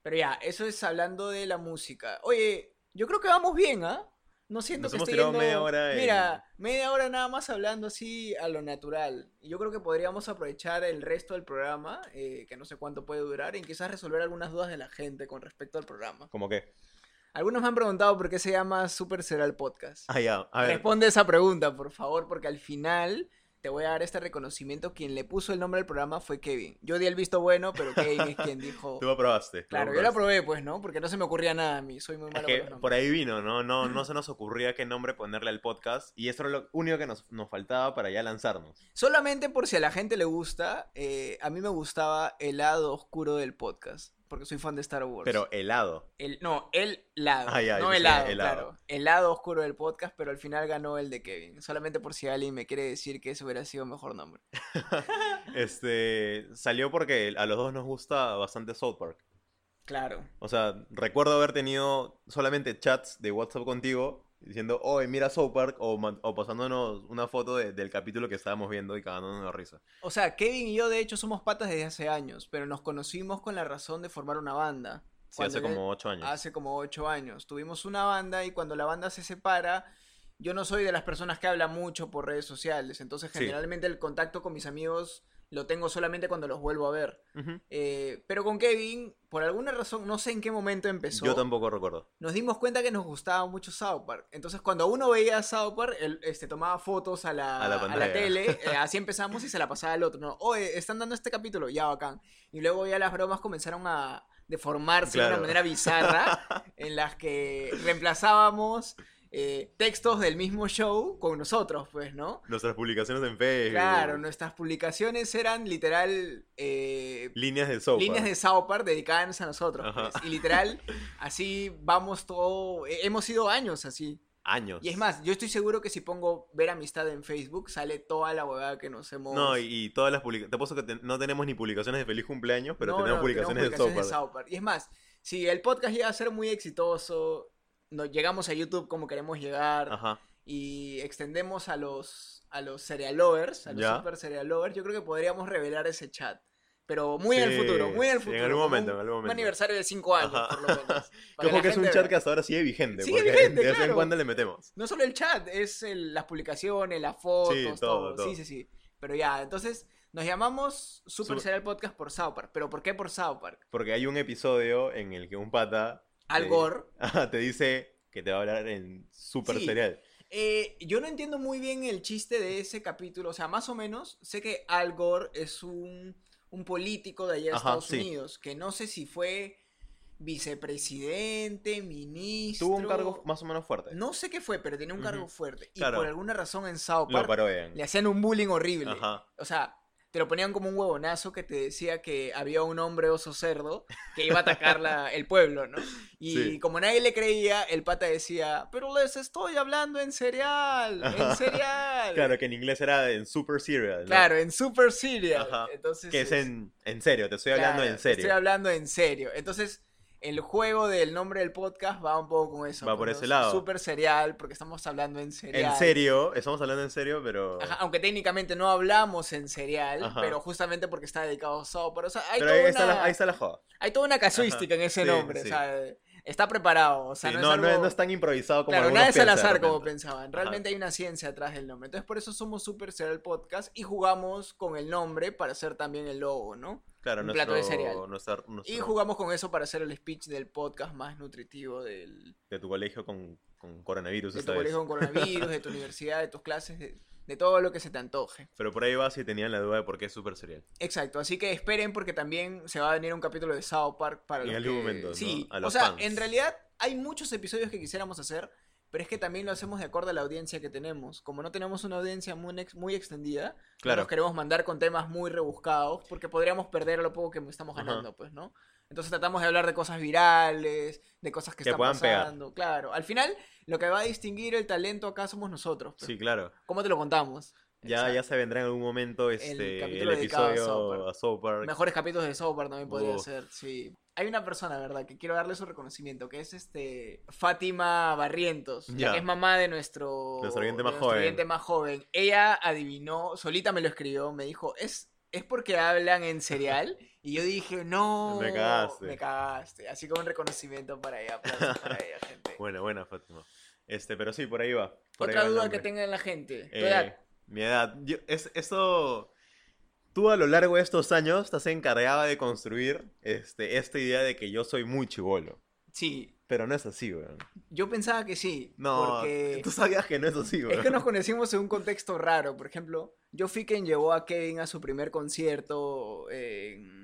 Pero ya, eso es hablando de la música. Oye, yo creo que vamos bien, ¿ah? No siento Nos que hemos esté tirado yendo- media hora en- Mira, media hora nada más hablando así a lo natural. Y yo creo que podríamos aprovechar el resto del programa, eh, que no sé cuánto puede durar, y quizás resolver algunas dudas de la gente con respecto al programa. ¿Cómo qué? Algunos me han preguntado por qué se llama Super Será el Podcast. Ah, ya. A ver. Responde esa pregunta, por favor, porque al final te voy a dar este reconocimiento. Quien le puso el nombre al programa fue Kevin. Yo di el visto bueno, pero Kevin es quien dijo... *laughs* Tú lo aprobaste. tú Claro, yo lo aprobé, pues, ¿no? Porque no se me ocurría nada a mí. Soy muy Es malo que con los por ahí vino, ¿no? No, no se nos ocurría qué nombre ponerle al podcast y eso era lo único que nos, nos faltaba para ya lanzarnos. Solamente por si a la gente le gusta, eh, a mí me gustaba el lado oscuro del podcast. Porque soy fan de Star Wars. Pero helado. El, no, el lado. Ah, no pensé el lado, el lado. claro. El lado oscuro del podcast, pero al final ganó el de Kevin. Solamente por si alguien me quiere decir que ese hubiera sido mejor nombre. *laughs* Este salió porque a los dos nos gusta bastante South Park. Claro. O sea, recuerdo haber tenido solamente chats de WhatsApp contigo diciendo, oye, mira South Park, o, pasándonos una foto de- del capítulo que estábamos viendo y cagándonos de risa. O sea, Kevin y yo de hecho somos patas desde hace años, pero nos conocimos con la razón de formar una banda. Sí, hace como ocho años. Hace como ocho años. Tuvimos una banda y cuando la banda se separa, yo no soy de las personas que hablan mucho por redes sociales. Entonces, Sí. generalmente el contacto con mis amigos lo tengo solamente cuando los vuelvo a ver. Eh, pero con Kevin, por alguna razón, no sé en qué momento empezó. Yo tampoco recuerdo. Nos dimos cuenta que nos gustaba mucho South Park. Entonces, cuando uno veía South Park, él este, tomaba fotos a la, A la a la pantalla. tele. *laughs* eh, así empezamos y se la pasaba al otro. ¿no? Oye, están dando este capítulo, ya bacán. Y luego ya las bromas comenzaron a deformarse de una manera bizarra, *laughs* en las que reemplazábamos eh, textos del mismo show con nosotros, pues, ¿no? Nuestras publicaciones en Facebook. Claro, nuestras publicaciones eran literal eh, Líneas de South líneas de South Park dedicadas a nosotros. Pues. Y literal, *laughs* así vamos todo. eh, Hemos ido años así. Años. Y es más, yo estoy seguro que si pongo ver amistad en Facebook, sale toda la huevada que nos hemos. No, y, y todas las publicaciones. Te apuesto que te- no tenemos ni publicaciones de feliz cumpleaños, pero No, tenemos no, publicaciones, tenemos de South Park. Y es más, si el podcast llega a ser muy exitoso, nos llegamos a YouTube como queremos llegar Ajá. y extendemos a los a los serial lovers, a los Ya. super serial lovers, yo creo que podríamos revelar ese chat. Pero muy en el futuro, muy en el sí, en futuro. algún como momento, un, en algún un momento. aniversario de 5 años, Ajá. por lo menos. *laughs* para Que ojo la que es un chat que hasta ahora sigue vigente. Sigue porque vigente, de vez en cuando le metemos. No solo el chat, es el- las publicaciones, las fotos, Sí, todo, todo, todo. Sí, sí, sí. Pero ya, entonces nos llamamos Super Su- Serial Podcast por South Park. ¿Pero por qué por South Park? Porque hay un episodio en el que un pata. Al Gore. *laughs* Te dice que te va a hablar en super Sí. serial. Eh, yo no entiendo muy bien el chiste de ese capítulo. O sea, más o menos, sé que Al Gore es un, un político de allá de Ajá, Estados sí. Unidos. Que no sé si fue vicepresidente, ministro. Tuvo un cargo más o menos fuerte. No sé qué fue, pero tenía un cargo fuerte. Y Claro. por alguna razón en South Lo Park parodian. le hacían un bullying horrible. Ajá. O sea, te lo ponían como un huevonazo que te decía que había un hombre oso cerdo que iba a atacar la- *laughs* el pueblo, ¿no? Y Sí. como nadie le creía, el pata decía, pero les estoy hablando en cereal, en cereal. Claro, que en inglés era en super serial. ¿no? Claro, en super serial. Ajá. Entonces, Que es en, en serio, te estoy hablando claro, en serio. Estoy hablando en serio. Entonces, el juego del nombre del podcast va un poco con eso. Va por pues, ese ¿no? lado. Super serial, porque estamos hablando en cereal. En serio, estamos hablando en serio, pero. Ajá, aunque técnicamente no hablamos en serial, Ajá. pero justamente porque está dedicado a South Park. O sea, hay, pero toda, ahí, está la, ahí está la joda. hay toda una casuística en ese Sí, nombre. sí. O sea, está preparado. O sea, Sí, no, no, es no algo... es- no es tan improvisado como Claro, nada es al azar como pensaban. Realmente hay una ciencia atrás del nombre. Entonces, por eso somos Super Serial Podcast y jugamos con el nombre para hacer también el logo, ¿no? Claro, un nuestro, plato de cereal. nuestro- Y jugamos con eso para hacer el speech del podcast más nutritivo del, de tu colegio con, con coronavirus de tu vez. colegio con coronavirus, de tu *laughs* universidad, de tus clases, de, de todo lo que se te antoje. Pero por ahí va si tenían la duda de por qué es super serial. Exacto, así que esperen porque también se va a venir un capítulo de South Park para En los algún que- momento, ¿no? Sí, A o los sea, fans. en realidad hay muchos episodios que quisiéramos hacer, pero es que también lo hacemos de acuerdo a la audiencia que tenemos. Como no tenemos una audiencia muy, ex- muy extendida, no Claro. nos queremos mandar con temas muy rebuscados porque podríamos perder lo poco que estamos Ajá. ganando, pues, ¿no? Entonces tratamos de hablar de cosas virales, de cosas que, Que están puedan pegar. pasando. Claro, al final lo que va a distinguir el talento acá somos nosotros. pues. Sí, claro. ¿Cómo te lo contamos? Ya, Exacto. ya se vendrá en algún momento este, el, episodio a South Park. Mejores capítulos de South Park también podría ser, sí. Hay una persona, ¿verdad? Que quiero darle su reconocimiento, que es este Fátima Barrientos, la que es mamá de nuestro, Nuestro oyente de más nuestro oyente más joven. Ella adivinó, solita me lo escribió, me dijo, es, es porque hablan en serial. Y yo dije, no, *laughs* Me cagaste. me cagaste. Así como un reconocimiento para ella, para *laughs* ella, gente. Buena, buena, Fátima. Este, pero sí, por ahí va. por ahí Otra va duda que tenga la gente. ¿Tu Eh, edad? Mi edad. Yo- es, eso. Tú a lo largo de estos años estás encargada de construir este, esta idea de que yo soy muy chivolo. Sí, Pero no es así, weón. Yo pensaba que sí. No, porque tú sabías que no es así, weón. es que nos conocimos en un contexto raro. Por ejemplo, yo fui quien llevó a Kevin a su primer concierto en...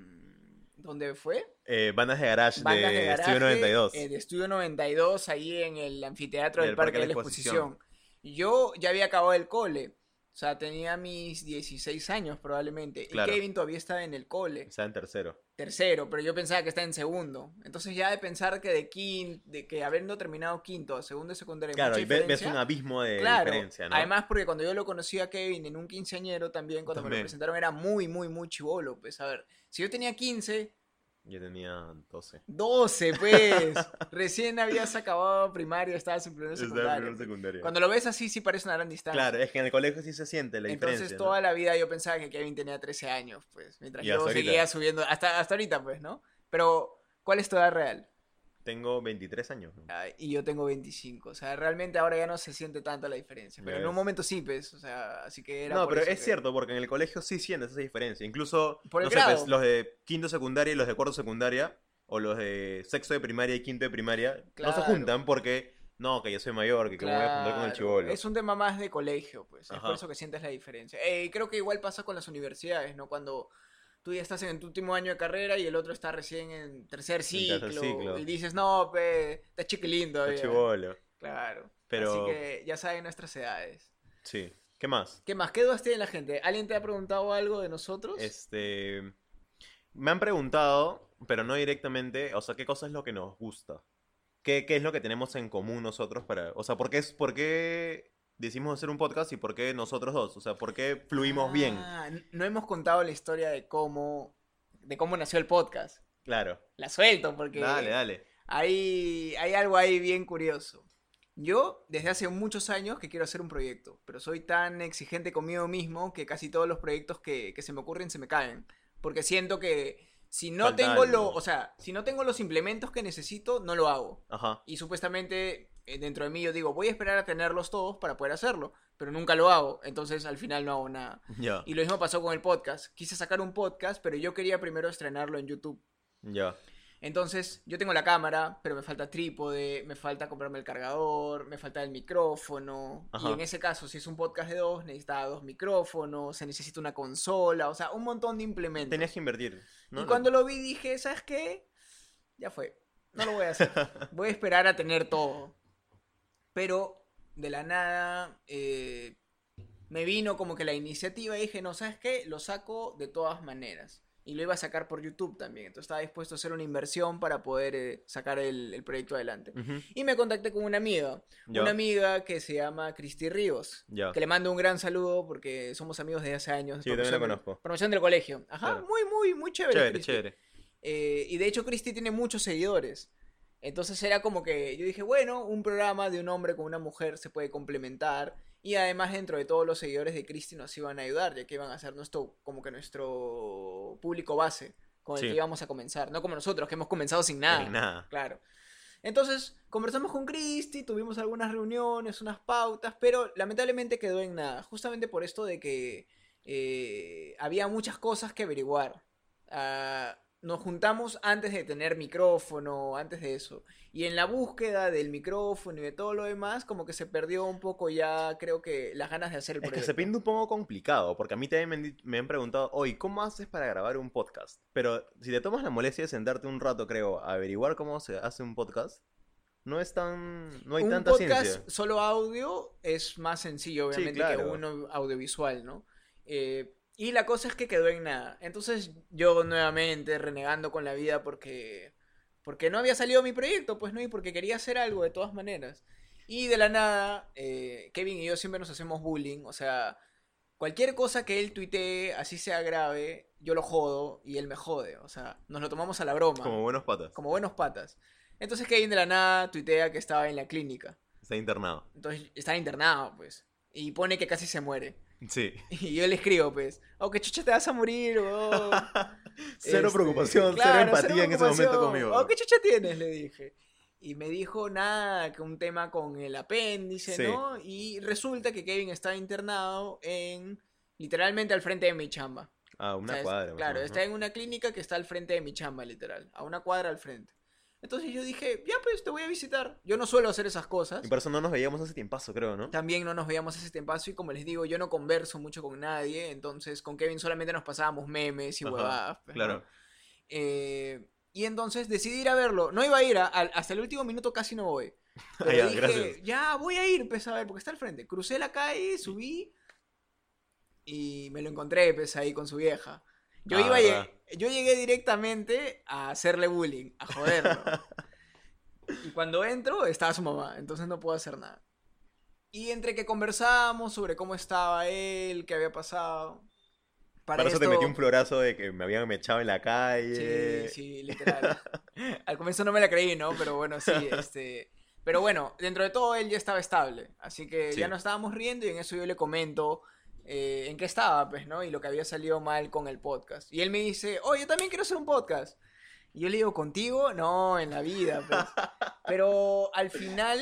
¿Dónde fue? Eh, bandas de garage Bandas de, Estudio 92. eh, de Estudio 92, ahí en el anfiteatro del Del Parque de la Exposición. Yo ya había acabado el cole. O sea, tenía mis 16 años probablemente. Claro. Y Kevin todavía estaba en el cole. Está en tercero. tercero, pero yo pensaba que está en segundo. Entonces ya de pensar que de quinto, de que habiendo terminado quinto a segundo de secundaria Claro, mucha y ve- ves un abismo de Claro, diferencia, ¿no? además porque cuando yo lo conocí a Kevin en un quinceañero también, cuando me lo presentaron era muy, muy, muy chivolo, pues a ver, si yo tenía 15, Yo tenía 12. 12, pues, *laughs* recién habías acabado primaria, estabas en primero secundaria. secundaria. Cuando lo ves así, sí parece una gran distancia. Claro, es que en el colegio sí se siente la Entonces diferencia. ¿no? toda la vida yo pensaba que Kevin tenía 13 años, pues, mientras Y yo ahorita. seguía subiendo, hasta, hasta ahorita, pues, ¿no? Pero, ¿cuál es tu edad real? Tengo 23 años. ¿no? Ah, y yo tengo 25. O sea, realmente ahora ya no se siente tanto la diferencia. Pero en un momento sí, pues. O sea, así que era. No, por pero eso es que- cierto, porque en el colegio sí sientes esa diferencia. Incluso, Por el no sé, pues, los de quinto secundaria y los de cuarto secundaria, o los de sexto de primaria y quinto de primaria, no se juntan porque, no, que yo soy mayor, que, me voy a juntar con el chivolo. Es un tema más de colegio, pues. Es por eso que sientes la diferencia. Eh, creo que igual pasa con las universidades, ¿no? Cuando tú ya estás en tu último año de carrera y el otro está recién en tercer ciclo. tercer ciclo. Y dices, no, pe, está chiquilín Está chivolo. Claro. Pero- Así que ya saben nuestras edades. Sí. ¿Qué más? ¿Qué más? ¿Qué dudas tiene la gente? ¿Alguien te ha preguntado algo de nosotros? Este. Me han preguntado, pero no directamente, o sea, ¿qué cosa es lo que nos gusta? ¿Qué, qué es lo que tenemos en común nosotros para. O sea, ¿por qué, es, ¿por qué decimos hacer un podcast y por qué nosotros dos? O sea, ¿por qué fluimos bien? Ah, n- no hemos contado la historia de cómo, de cómo nació el podcast. Claro. La suelto porque Dale, dale. Hay, hay algo ahí bien curioso. Yo, desde hace muchos años que quiero hacer un proyecto, pero soy tan exigente conmigo mismo que casi todos los proyectos que, que se me ocurren se me caen. Porque siento que si no Falta tengo lo, o sea, si no tengo los implementos que necesito, no lo hago. Ajá. Y supuestamente dentro de mí yo digo, voy a esperar a tenerlos todos para poder hacerlo, pero nunca lo hago, entonces al final no hago nada. Y lo mismo pasó con el podcast. Quise sacar un podcast, pero yo quería primero estrenarlo en YouTube. Ya. Entonces, yo tengo la cámara, pero me falta trípode, me falta comprarme el cargador, me falta el micrófono. Ajá. Y en ese caso, si es un podcast de dos, necesitaba dos micrófonos, se necesita una consola, o sea, un montón de implementos. Tenías que invertir. ¿no? Y cuando lo vi dije, ¿sabes qué? Ya fue. No lo voy a hacer. *laughs* Voy a esperar a tener todo. Pero de la nada eh, me vino como que la iniciativa y dije, no, ¿sabes qué? Lo saco de todas maneras. Y lo iba a sacar por YouTube también. Entonces estaba dispuesto a hacer una inversión para poder eh, sacar el, el proyecto adelante. Y me contacté con una amiga. Una amiga que se llama Cristi Ríos. Que le mando un gran saludo porque somos amigos desde hace años. Sí, yo también la conozco. Promoción del colegio. Ajá, Claro. muy, muy, muy chévere. Chévere, chévere. Eh, y de hecho, Cristi tiene muchos seguidores. Entonces era como que yo dije, bueno, un programa de un hombre con una mujer se puede complementar. Y además, dentro de todos los seguidores de Cristi nos iban a ayudar, ya que iban a ser nuestro, como que nuestro público base con el Sí. que íbamos a comenzar. No como nosotros, que hemos comenzado sin nada. Sin nada. Claro. Entonces, conversamos con Cristi, tuvimos algunas reuniones, unas pautas, pero lamentablemente quedó en nada. Justamente por esto de que eh, había muchas cosas que averiguar. Ah, nos juntamos antes de tener micrófono, antes de eso. Y en la búsqueda del micrófono y de todo lo demás, como que se perdió un poco ya, creo que, las ganas de hacer el Es que proyecto. se pinta un poco complicado, porque a mí también me han, di- me han preguntado, oye, ¿cómo haces para grabar un podcast? Pero si te tomas la molestia de sentarte un rato, creo, a averiguar cómo se hace un podcast, no es tan... no hay un tanta podcast ciencia. solo audio es más sencillo, Sí, obviamente, que uno audiovisual, ¿no? Eh, y la cosa es que quedó en nada. Entonces yo nuevamente renegando con la vida porque, porque no había salido mi proyecto, pues no, y porque quería hacer algo de todas maneras. Y de la nada, eh, Kevin y yo siempre nos hacemos bullying, o sea, cualquier cosa que él tuitee, así sea grave, yo lo jodo y él me jode, o sea, nos lo tomamos a la broma, Como buenos patas. como buenos patas. Entonces Kevin de la nada tuitea que estaba en la clínica. Está internado. Entonces está internado, pues. Y pone que casi se muere. Sí. *laughs* Y yo le escribo, pues, oh, que chucha te vas a morir, weón. *laughs* cero Este, preocupación, claro, cero empatía en ese momento conmigo. Oh, ¿qué chucha tienes? Le dije. Y me dijo, nada, que un tema con el apéndice, Sí. ¿no? Y resulta que Kevin está internado en, literalmente al frente de mi chamba. Ah, una ¿sabes? cuadra. Claro, está en una clínica que está al frente de mi chamba, literal. A una cuadra al frente. Entonces yo dije, ya pues te voy a visitar. Yo no suelo hacer esas cosas. Y por eso no nos veíamos hace tiempazo, creo, ¿no? También no nos veíamos ese tiempazo y como les digo, yo no converso mucho con nadie, entonces con Kevin solamente nos pasábamos memes y Ajá, huevadas. pues, ¿no? Claro. Eh, y entonces decidí ir a verlo. No iba a ir, a- al- hasta el último minuto casi no voy. *laughs* Pero Ah, ya, dije, gracias. ya voy a ir, pues a ver, porque está al frente. Crucé la calle, subí y me lo encontré, pues ahí con su vieja. Yo, Ah, iba a yo llegué directamente a hacerle bullying, a joderlo. *laughs* y cuando entro, estaba su mamá, entonces no puedo hacer nada. Y entre que conversábamos sobre cómo estaba él, qué había pasado. Para, eso te metí un florazo de que me habían mechado en la calle. Sí, sí, literal. Al comienzo no me la creí, ¿no? Pero bueno, sí, *laughs* este... Pero bueno, dentro de todo él ya estaba estable. Así que Sí. ya no estábamos riendo y en eso yo le comento eh, en qué estaba, pues, ¿no? Y lo que había salido mal con el podcast. Y él me dice, oh, yo también quiero hacer un podcast. Y yo le digo, ¿contigo? No, en la vida, pues. *laughs* Pero al final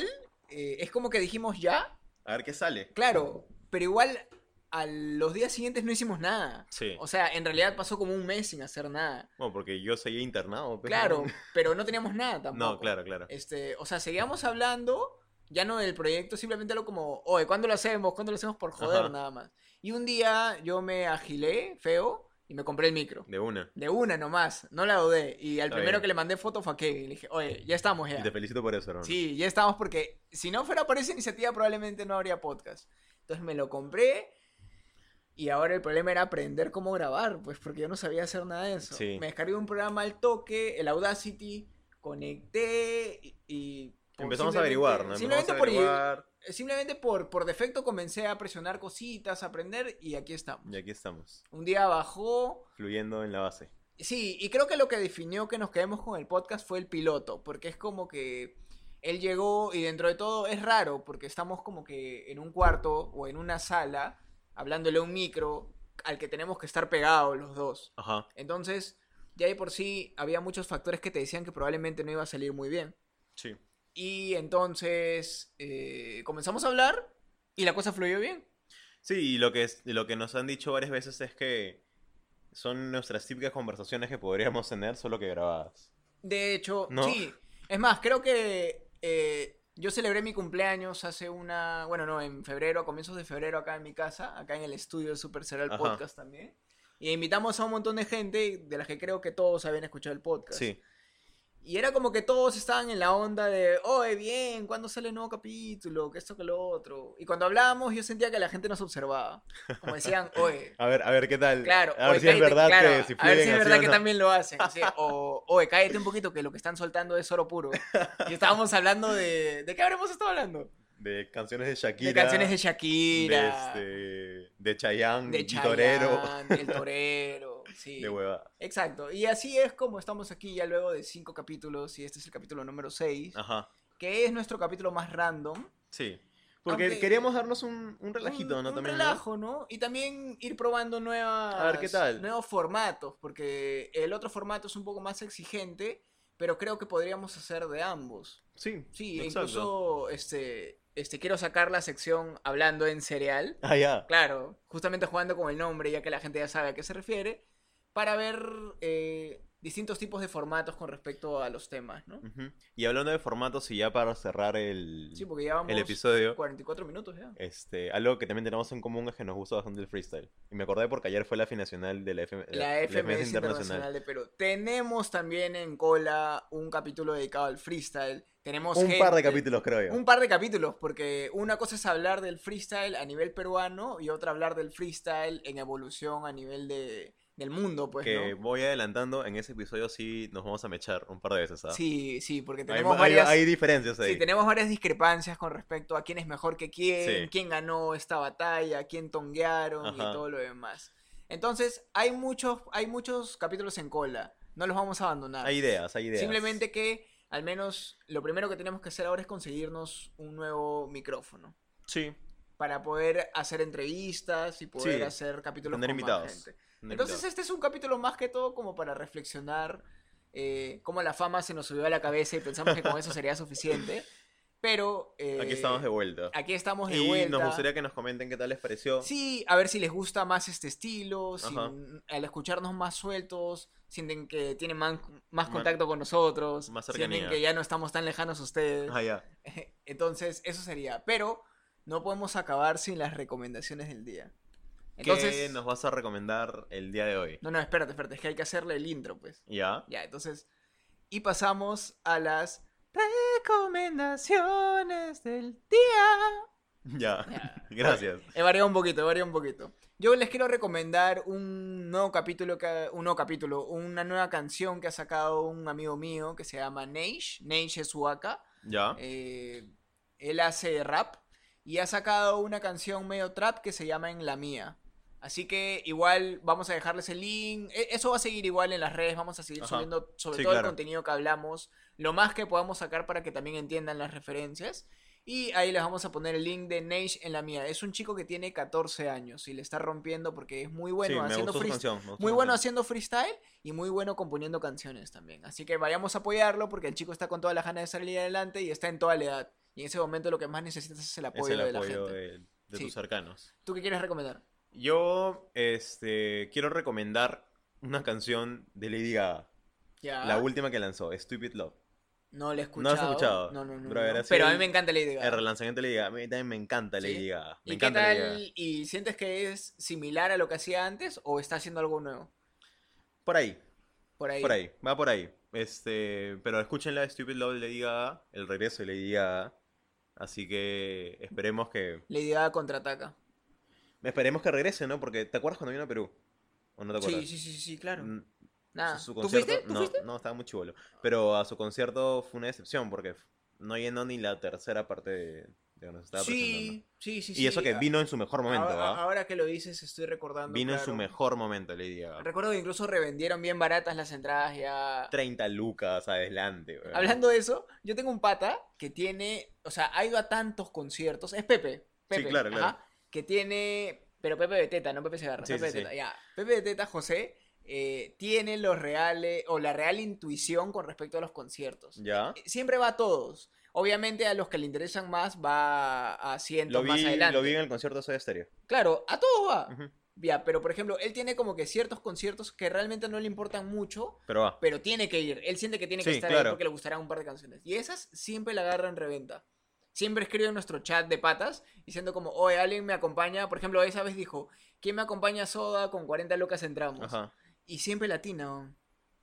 eh, es como que dijimos ya, A ver qué sale. claro, pero igual a los días siguientes no hicimos nada. Sí. O sea, en realidad pasó como un mes sin hacer nada. Bueno, porque yo seguía internado. pues. Claro, *laughs* pero no teníamos nada tampoco. No, claro, claro. Este, o sea, seguíamos hablando, ya no del proyecto, simplemente lo como, oye, ¿cuándo lo hacemos? ¿Cuándo lo hacemos por joder Ajá. nada más? Y un día yo me agilé, feo, y me compré el micro. De una. De una nomás, no la dudé. Y al primero bien. que le mandé foto fue a Kevin. Le dije, oye, ya estamos ya. Y te felicito por eso, hermano. Sí, ya estamos porque si no fuera por esa iniciativa probablemente no habría podcast. Entonces me lo compré y ahora el problema era aprender cómo grabar, pues porque yo no sabía hacer nada de eso. Sí. Me descargué un programa al toque, el Audacity, conecté y... Empezamos a averiguar, ¿no? Simplemente, a por, averiguar. Simplemente por, por defecto comencé a presionar cositas, a aprender y aquí estamos. Y aquí estamos. Un día bajó, Fluyendo en la base. Sí, y creo que lo que definió que nos quedemos con el podcast fue el piloto, porque es como que él llegó y dentro de todo es raro, porque estamos como que en un cuarto o en una sala, hablándole a un micro al que tenemos que estar pegados los dos. Ajá. Entonces, ya de por sí había muchos factores que te decían que probablemente no iba a salir muy bien. Sí. Y entonces eh, comenzamos a hablar y la cosa fluyó bien. Sí, y lo que, es, lo que nos han dicho varias veces es que son nuestras típicas conversaciones que podríamos tener, solo que grabadas. De hecho, ¿No? sí. Es más, creo que eh, yo celebré mi cumpleaños hace una. Bueno, no, en febrero, a comienzos de febrero, acá en mi casa, acá en el estudio del Super Cereal. Podcast también. Y invitamos a un montón de gente de las que creo que todos habían escuchado el podcast. Sí. Y era como que todos estaban en la onda de, oye, bien, ¿cuándo sale el nuevo capítulo? Que esto, que lo otro. Y cuando hablábamos, yo sentía que la gente nos observaba. Como decían, *laughs* oye, A ver, a ver qué tal. Claro, A ver si es cállate, verdad claro, que si a ver si es verdad o que no. también lo hacen. así, *laughs* o, oye, cállate un poquito que lo que están soltando es oro puro. Y estábamos hablando de. ¿De qué habremos estado hablando? De canciones de Shakira. de canciones de Shakira. De, este, de Chayanne. de Chayanne, Torero. El torero. *laughs* Sí. De hueva. Exacto. Y así es como estamos aquí ya luego de cinco capítulos. Y este es el capítulo número 6. Ajá. Que es nuestro capítulo más random. Sí. Porque Aunque- queríamos darnos un, un relajito, un, ¿no? un También, ¿no? relajo, ¿no? Y también ir probando nuevas, A ver, ¿qué tal? nuevos formatos, porque el otro formato es un poco más exigente, pero creo que podríamos hacer de ambos. Sí. Sí, e exacto. incluso este, este, quiero sacar la sección hablando en cereal. Ah, ya. Claro, justamente jugando con el nombre, ya que la gente ya sabe a qué se refiere, para ver eh, distintos tipos de formatos con respecto a los temas, ¿no? Y hablando de formatos, y ya para cerrar el, Sí, porque ya vamos el episodio, 44 minutos ya. este, algo que también tenemos en común es que nos gusta bastante el freestyle. Y me acordé porque ayer fue la final de la, FM, La FMS Internacional de Perú. Tenemos también en cola un capítulo dedicado al freestyle. Tenemos Un par de capítulos, creo yo. Un par de capítulos, porque una cosa es hablar del freestyle a nivel peruano y otra hablar del freestyle en evolución a nivel de, del mundo, pues, que ¿no? voy adelantando, en ese episodio sí nos vamos a mechar un par de veces, ¿ah? Sí, sí, porque tenemos hay- varias... hay diferencias ahí. Sí, tenemos varias discrepancias con respecto a quién es mejor que quién, Sí. quién ganó esta batalla, quién tonguearon y todo lo demás. Entonces, hay muchos, hay muchos capítulos en cola. No los vamos a abandonar. Hay ideas, hay ideas. Simplemente que, al menos, lo primero que tenemos que hacer ahora es conseguirnos un nuevo micrófono. Sí. Para poder hacer entrevistas y poder Sí. hacer capítulos Tener con más invitados. gente. Entonces este es un capítulo más que todo como para reflexionar eh, cómo la fama se nos subió a la cabeza y pensamos que con eso sería suficiente. Pero... eh, Aquí estamos de vuelta. Aquí estamos de Y vuelta. nos gustaría que nos comenten qué tal les pareció. Sí, a ver si les gusta más este estilo, si al escucharnos más sueltos, sienten que tienen más, más contacto con nosotros, más sienten que ya no estamos tan lejanos a ustedes. Ah, ya. *laughs* Entonces, eso sería. Pero no podemos acabar sin las recomendaciones del día. Entonces, ¿Qué nos vas a recomendar el día de hoy? no, no, espérate, espérate, es que hay que hacerle el intro, pues. ¿Ya? Ya, entonces, y pasamos a las recomendaciones del día. Ya. Ya. *laughs* Gracias. He variado un poquito, he variado un poquito. Yo les quiero recomendar un nuevo capítulo, que, un nuevo capítulo, una nueva canción que ha sacado un amigo mío que se llama Neish. Neish es Waka. ¿Ya? Eh, él hace rap y ha sacado una canción medio trap que se llama En la Mía. Así que igual vamos a dejarles el link. E- Eso va a seguir igual en las redes. Vamos a seguir Ajá. subiendo sobre Sí, todo claro. el contenido que hablamos. Lo más que podamos sacar para que también entiendan las referencias. Y ahí les vamos a poner el link de Nage en la mía. Es un chico que tiene 14 años y le está rompiendo porque es muy bueno sí, haciendo gustó su freest- canción. me gustó muy bueno haciendo freestyle y muy bueno componiendo canciones también. Así que vayamos a apoyarlo porque el chico está con todas las ganas de salir adelante y está en toda la edad. Y en ese momento lo que más necesitas es el Es apoyo de la gente. de, de Sí. tus cercanos. ¿Tú qué quieres recomendar? Yo, este, quiero recomendar una canción de Lady Gaga. Ya. La última que lanzó, Stupid Love. No la he ¿No escuchado. la has escuchado? No, no, no. No. Pero a mí me encanta Lady Gaga. El relanzamiento de Lady Gaga. A mí también me encanta ¿Sí? Lady Gaga. Me ¿Y qué encanta Lady Gaga. tal? ¿Y sientes que es similar a lo que hacía antes o está haciendo algo nuevo? Por ahí, Por ahí. por ahí, va por ahí. Este, pero escúchenla, Stupid Love de Lady Gaga, el regreso de Lady Gaga. Así que esperemos que Lady Gaga contraataca. Esperemos que regrese, ¿no? Porque ¿te acuerdas cuando vino a Perú? ¿O no te acuerdas? Sí, sí, sí, sí, claro. Mm, Nada. su- su ¿Tú fuiste? ¿Tú no, fuiste? no, estaba muy chivolo. Pero a su concierto fue una decepción porque no llenó ni la tercera parte de, de donde se estaba. Sí, sí, sí, sí. Y eso que vino en su mejor momento, ahora, ¿ah? ahora que lo dices, estoy recordando. Vino en su mejor momento Lady Gaga. Recuerdo que incluso revendieron bien baratas las entradas ya. 30 lucas adelante, weón. Hablando de eso, yo tengo un pata que tiene, o sea, ha ido a tantos conciertos. Es Pepe. Pepe Sí, claro, claro. ajá, que tiene, pero Pepe de Teta, no Pepe Segarra. Sí, Pepe sí, de Teta, sí. ya. Pepe de Teta, José, eh, tiene los reales, o la real intuición con respecto a los conciertos. ¿Ya? Siempre va a todos. Obviamente a los que le interesan más va a cientos más adelante. lo vi en el concierto de Stereo. Claro, a todos va. Ya, pero por ejemplo, él tiene como que ciertos conciertos que realmente no le importan mucho, Pero va. pero tiene que ir. Él siente que tiene que Sí, estar ahí porque le gustarán un par de canciones. Y esas siempre la agarra en reventa. Siempre escribe en nuestro chat de patas diciendo como, oye, alguien me acompaña. Por ejemplo, esa vez dijo, ¿quién me acompaña a Soda? Con 40 locas entramos. Ajá. Y siempre latino.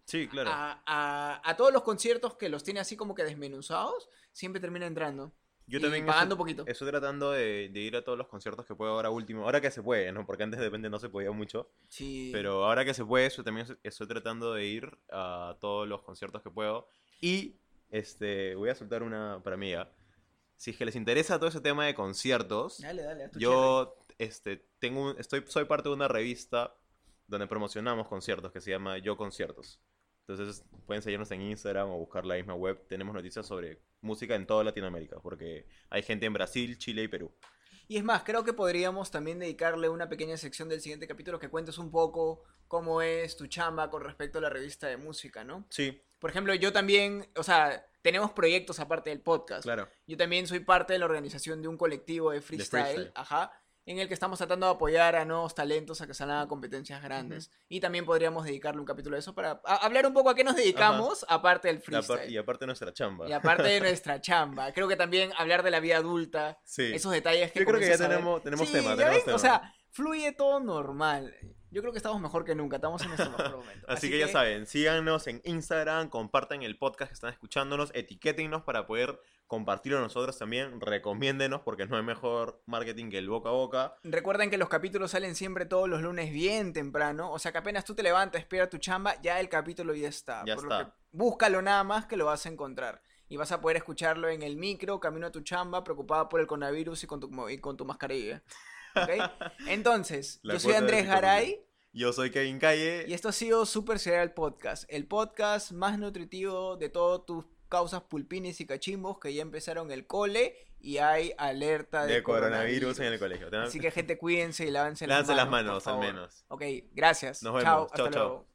Sí, claro. A, a- a todos los conciertos que los tiene así como que desmenuzados, siempre termina entrando. Yo y también pagando estoy, poquito. estoy tratando de, de ir a todos los conciertos que puedo ahora último. Ahora que se puede, ¿no? Porque antes de repente no se podía mucho. Sí. Pero ahora que se puede, yo también estoy- tratando de ir a todos los conciertos que puedo. Y este voy a soltar una para mí. ¿ah? Si es que les interesa todo ese tema de conciertos, Dale, dale, yo este, tengo un- estoy, soy parte de una revista donde promocionamos conciertos que se llama Yo Conciertos. Entonces pueden seguirnos en Instagram o buscar la misma web. Tenemos noticias sobre música en toda Latinoamérica, porque hay gente en Brasil, Chile y Perú. Y es más, creo que podríamos también dedicarle una pequeña sección del siguiente capítulo que cuentes un poco cómo es tu chamba con respecto a la revista de música, ¿no? Sí, Por ejemplo, yo también, o sea, tenemos proyectos aparte del podcast. claro. Yo también soy parte de la organización de un colectivo de freestyle, freestyle. ajá, en el que estamos tratando de apoyar a nuevos talentos a que salgan a competencias grandes. Y también podríamos dedicarle un capítulo a eso para hablar un poco a qué nos dedicamos aparte del freestyle. Y aparte nuestra chamba. Y aparte de *laughs* nuestra chamba. Creo que también hablar de la vida adulta, Sí. esos detalles que Yo creo que ya tenemos, tenemos Sí, tema, tenemos tema. O sea, fluye todo normal. Yo creo que estamos mejor que nunca, estamos en nuestro mejor momento. *laughs* Así, que, ya saben, síganos en Instagram, compartan el podcast que están escuchándonos, etiquétennos para poder compartirlo nosotros también, recomiéndenos porque no hay mejor marketing que el boca a boca. Recuerden que los capítulos salen siempre todos los lunes bien temprano. O sea que apenas tú te levantas, espera tu chamba, ya el capítulo ya está. Ya Por lo está. que búscalo nada más que lo vas a encontrar. Y vas a poder escucharlo en el micro, camino a tu chamba, preocupada por el coronavirus y con tu, y con tu mascarilla. *laughs* Entonces, La yo soy Andrés psicología. Garay. Yo soy Kevin Calle. Y esto ha sido Super Cereal Podcast, el podcast más nutritivo de todas tus causas pulpines y cachimbos que ya empezaron el cole y hay alerta de, de coronavirus en el colegio. Así que gente cuídense y lávense, *laughs* Lávense las las manos. manos, por al favor. menos. Ok, gracias. Nos vemos. Chao, Chao, hasta chao. luego.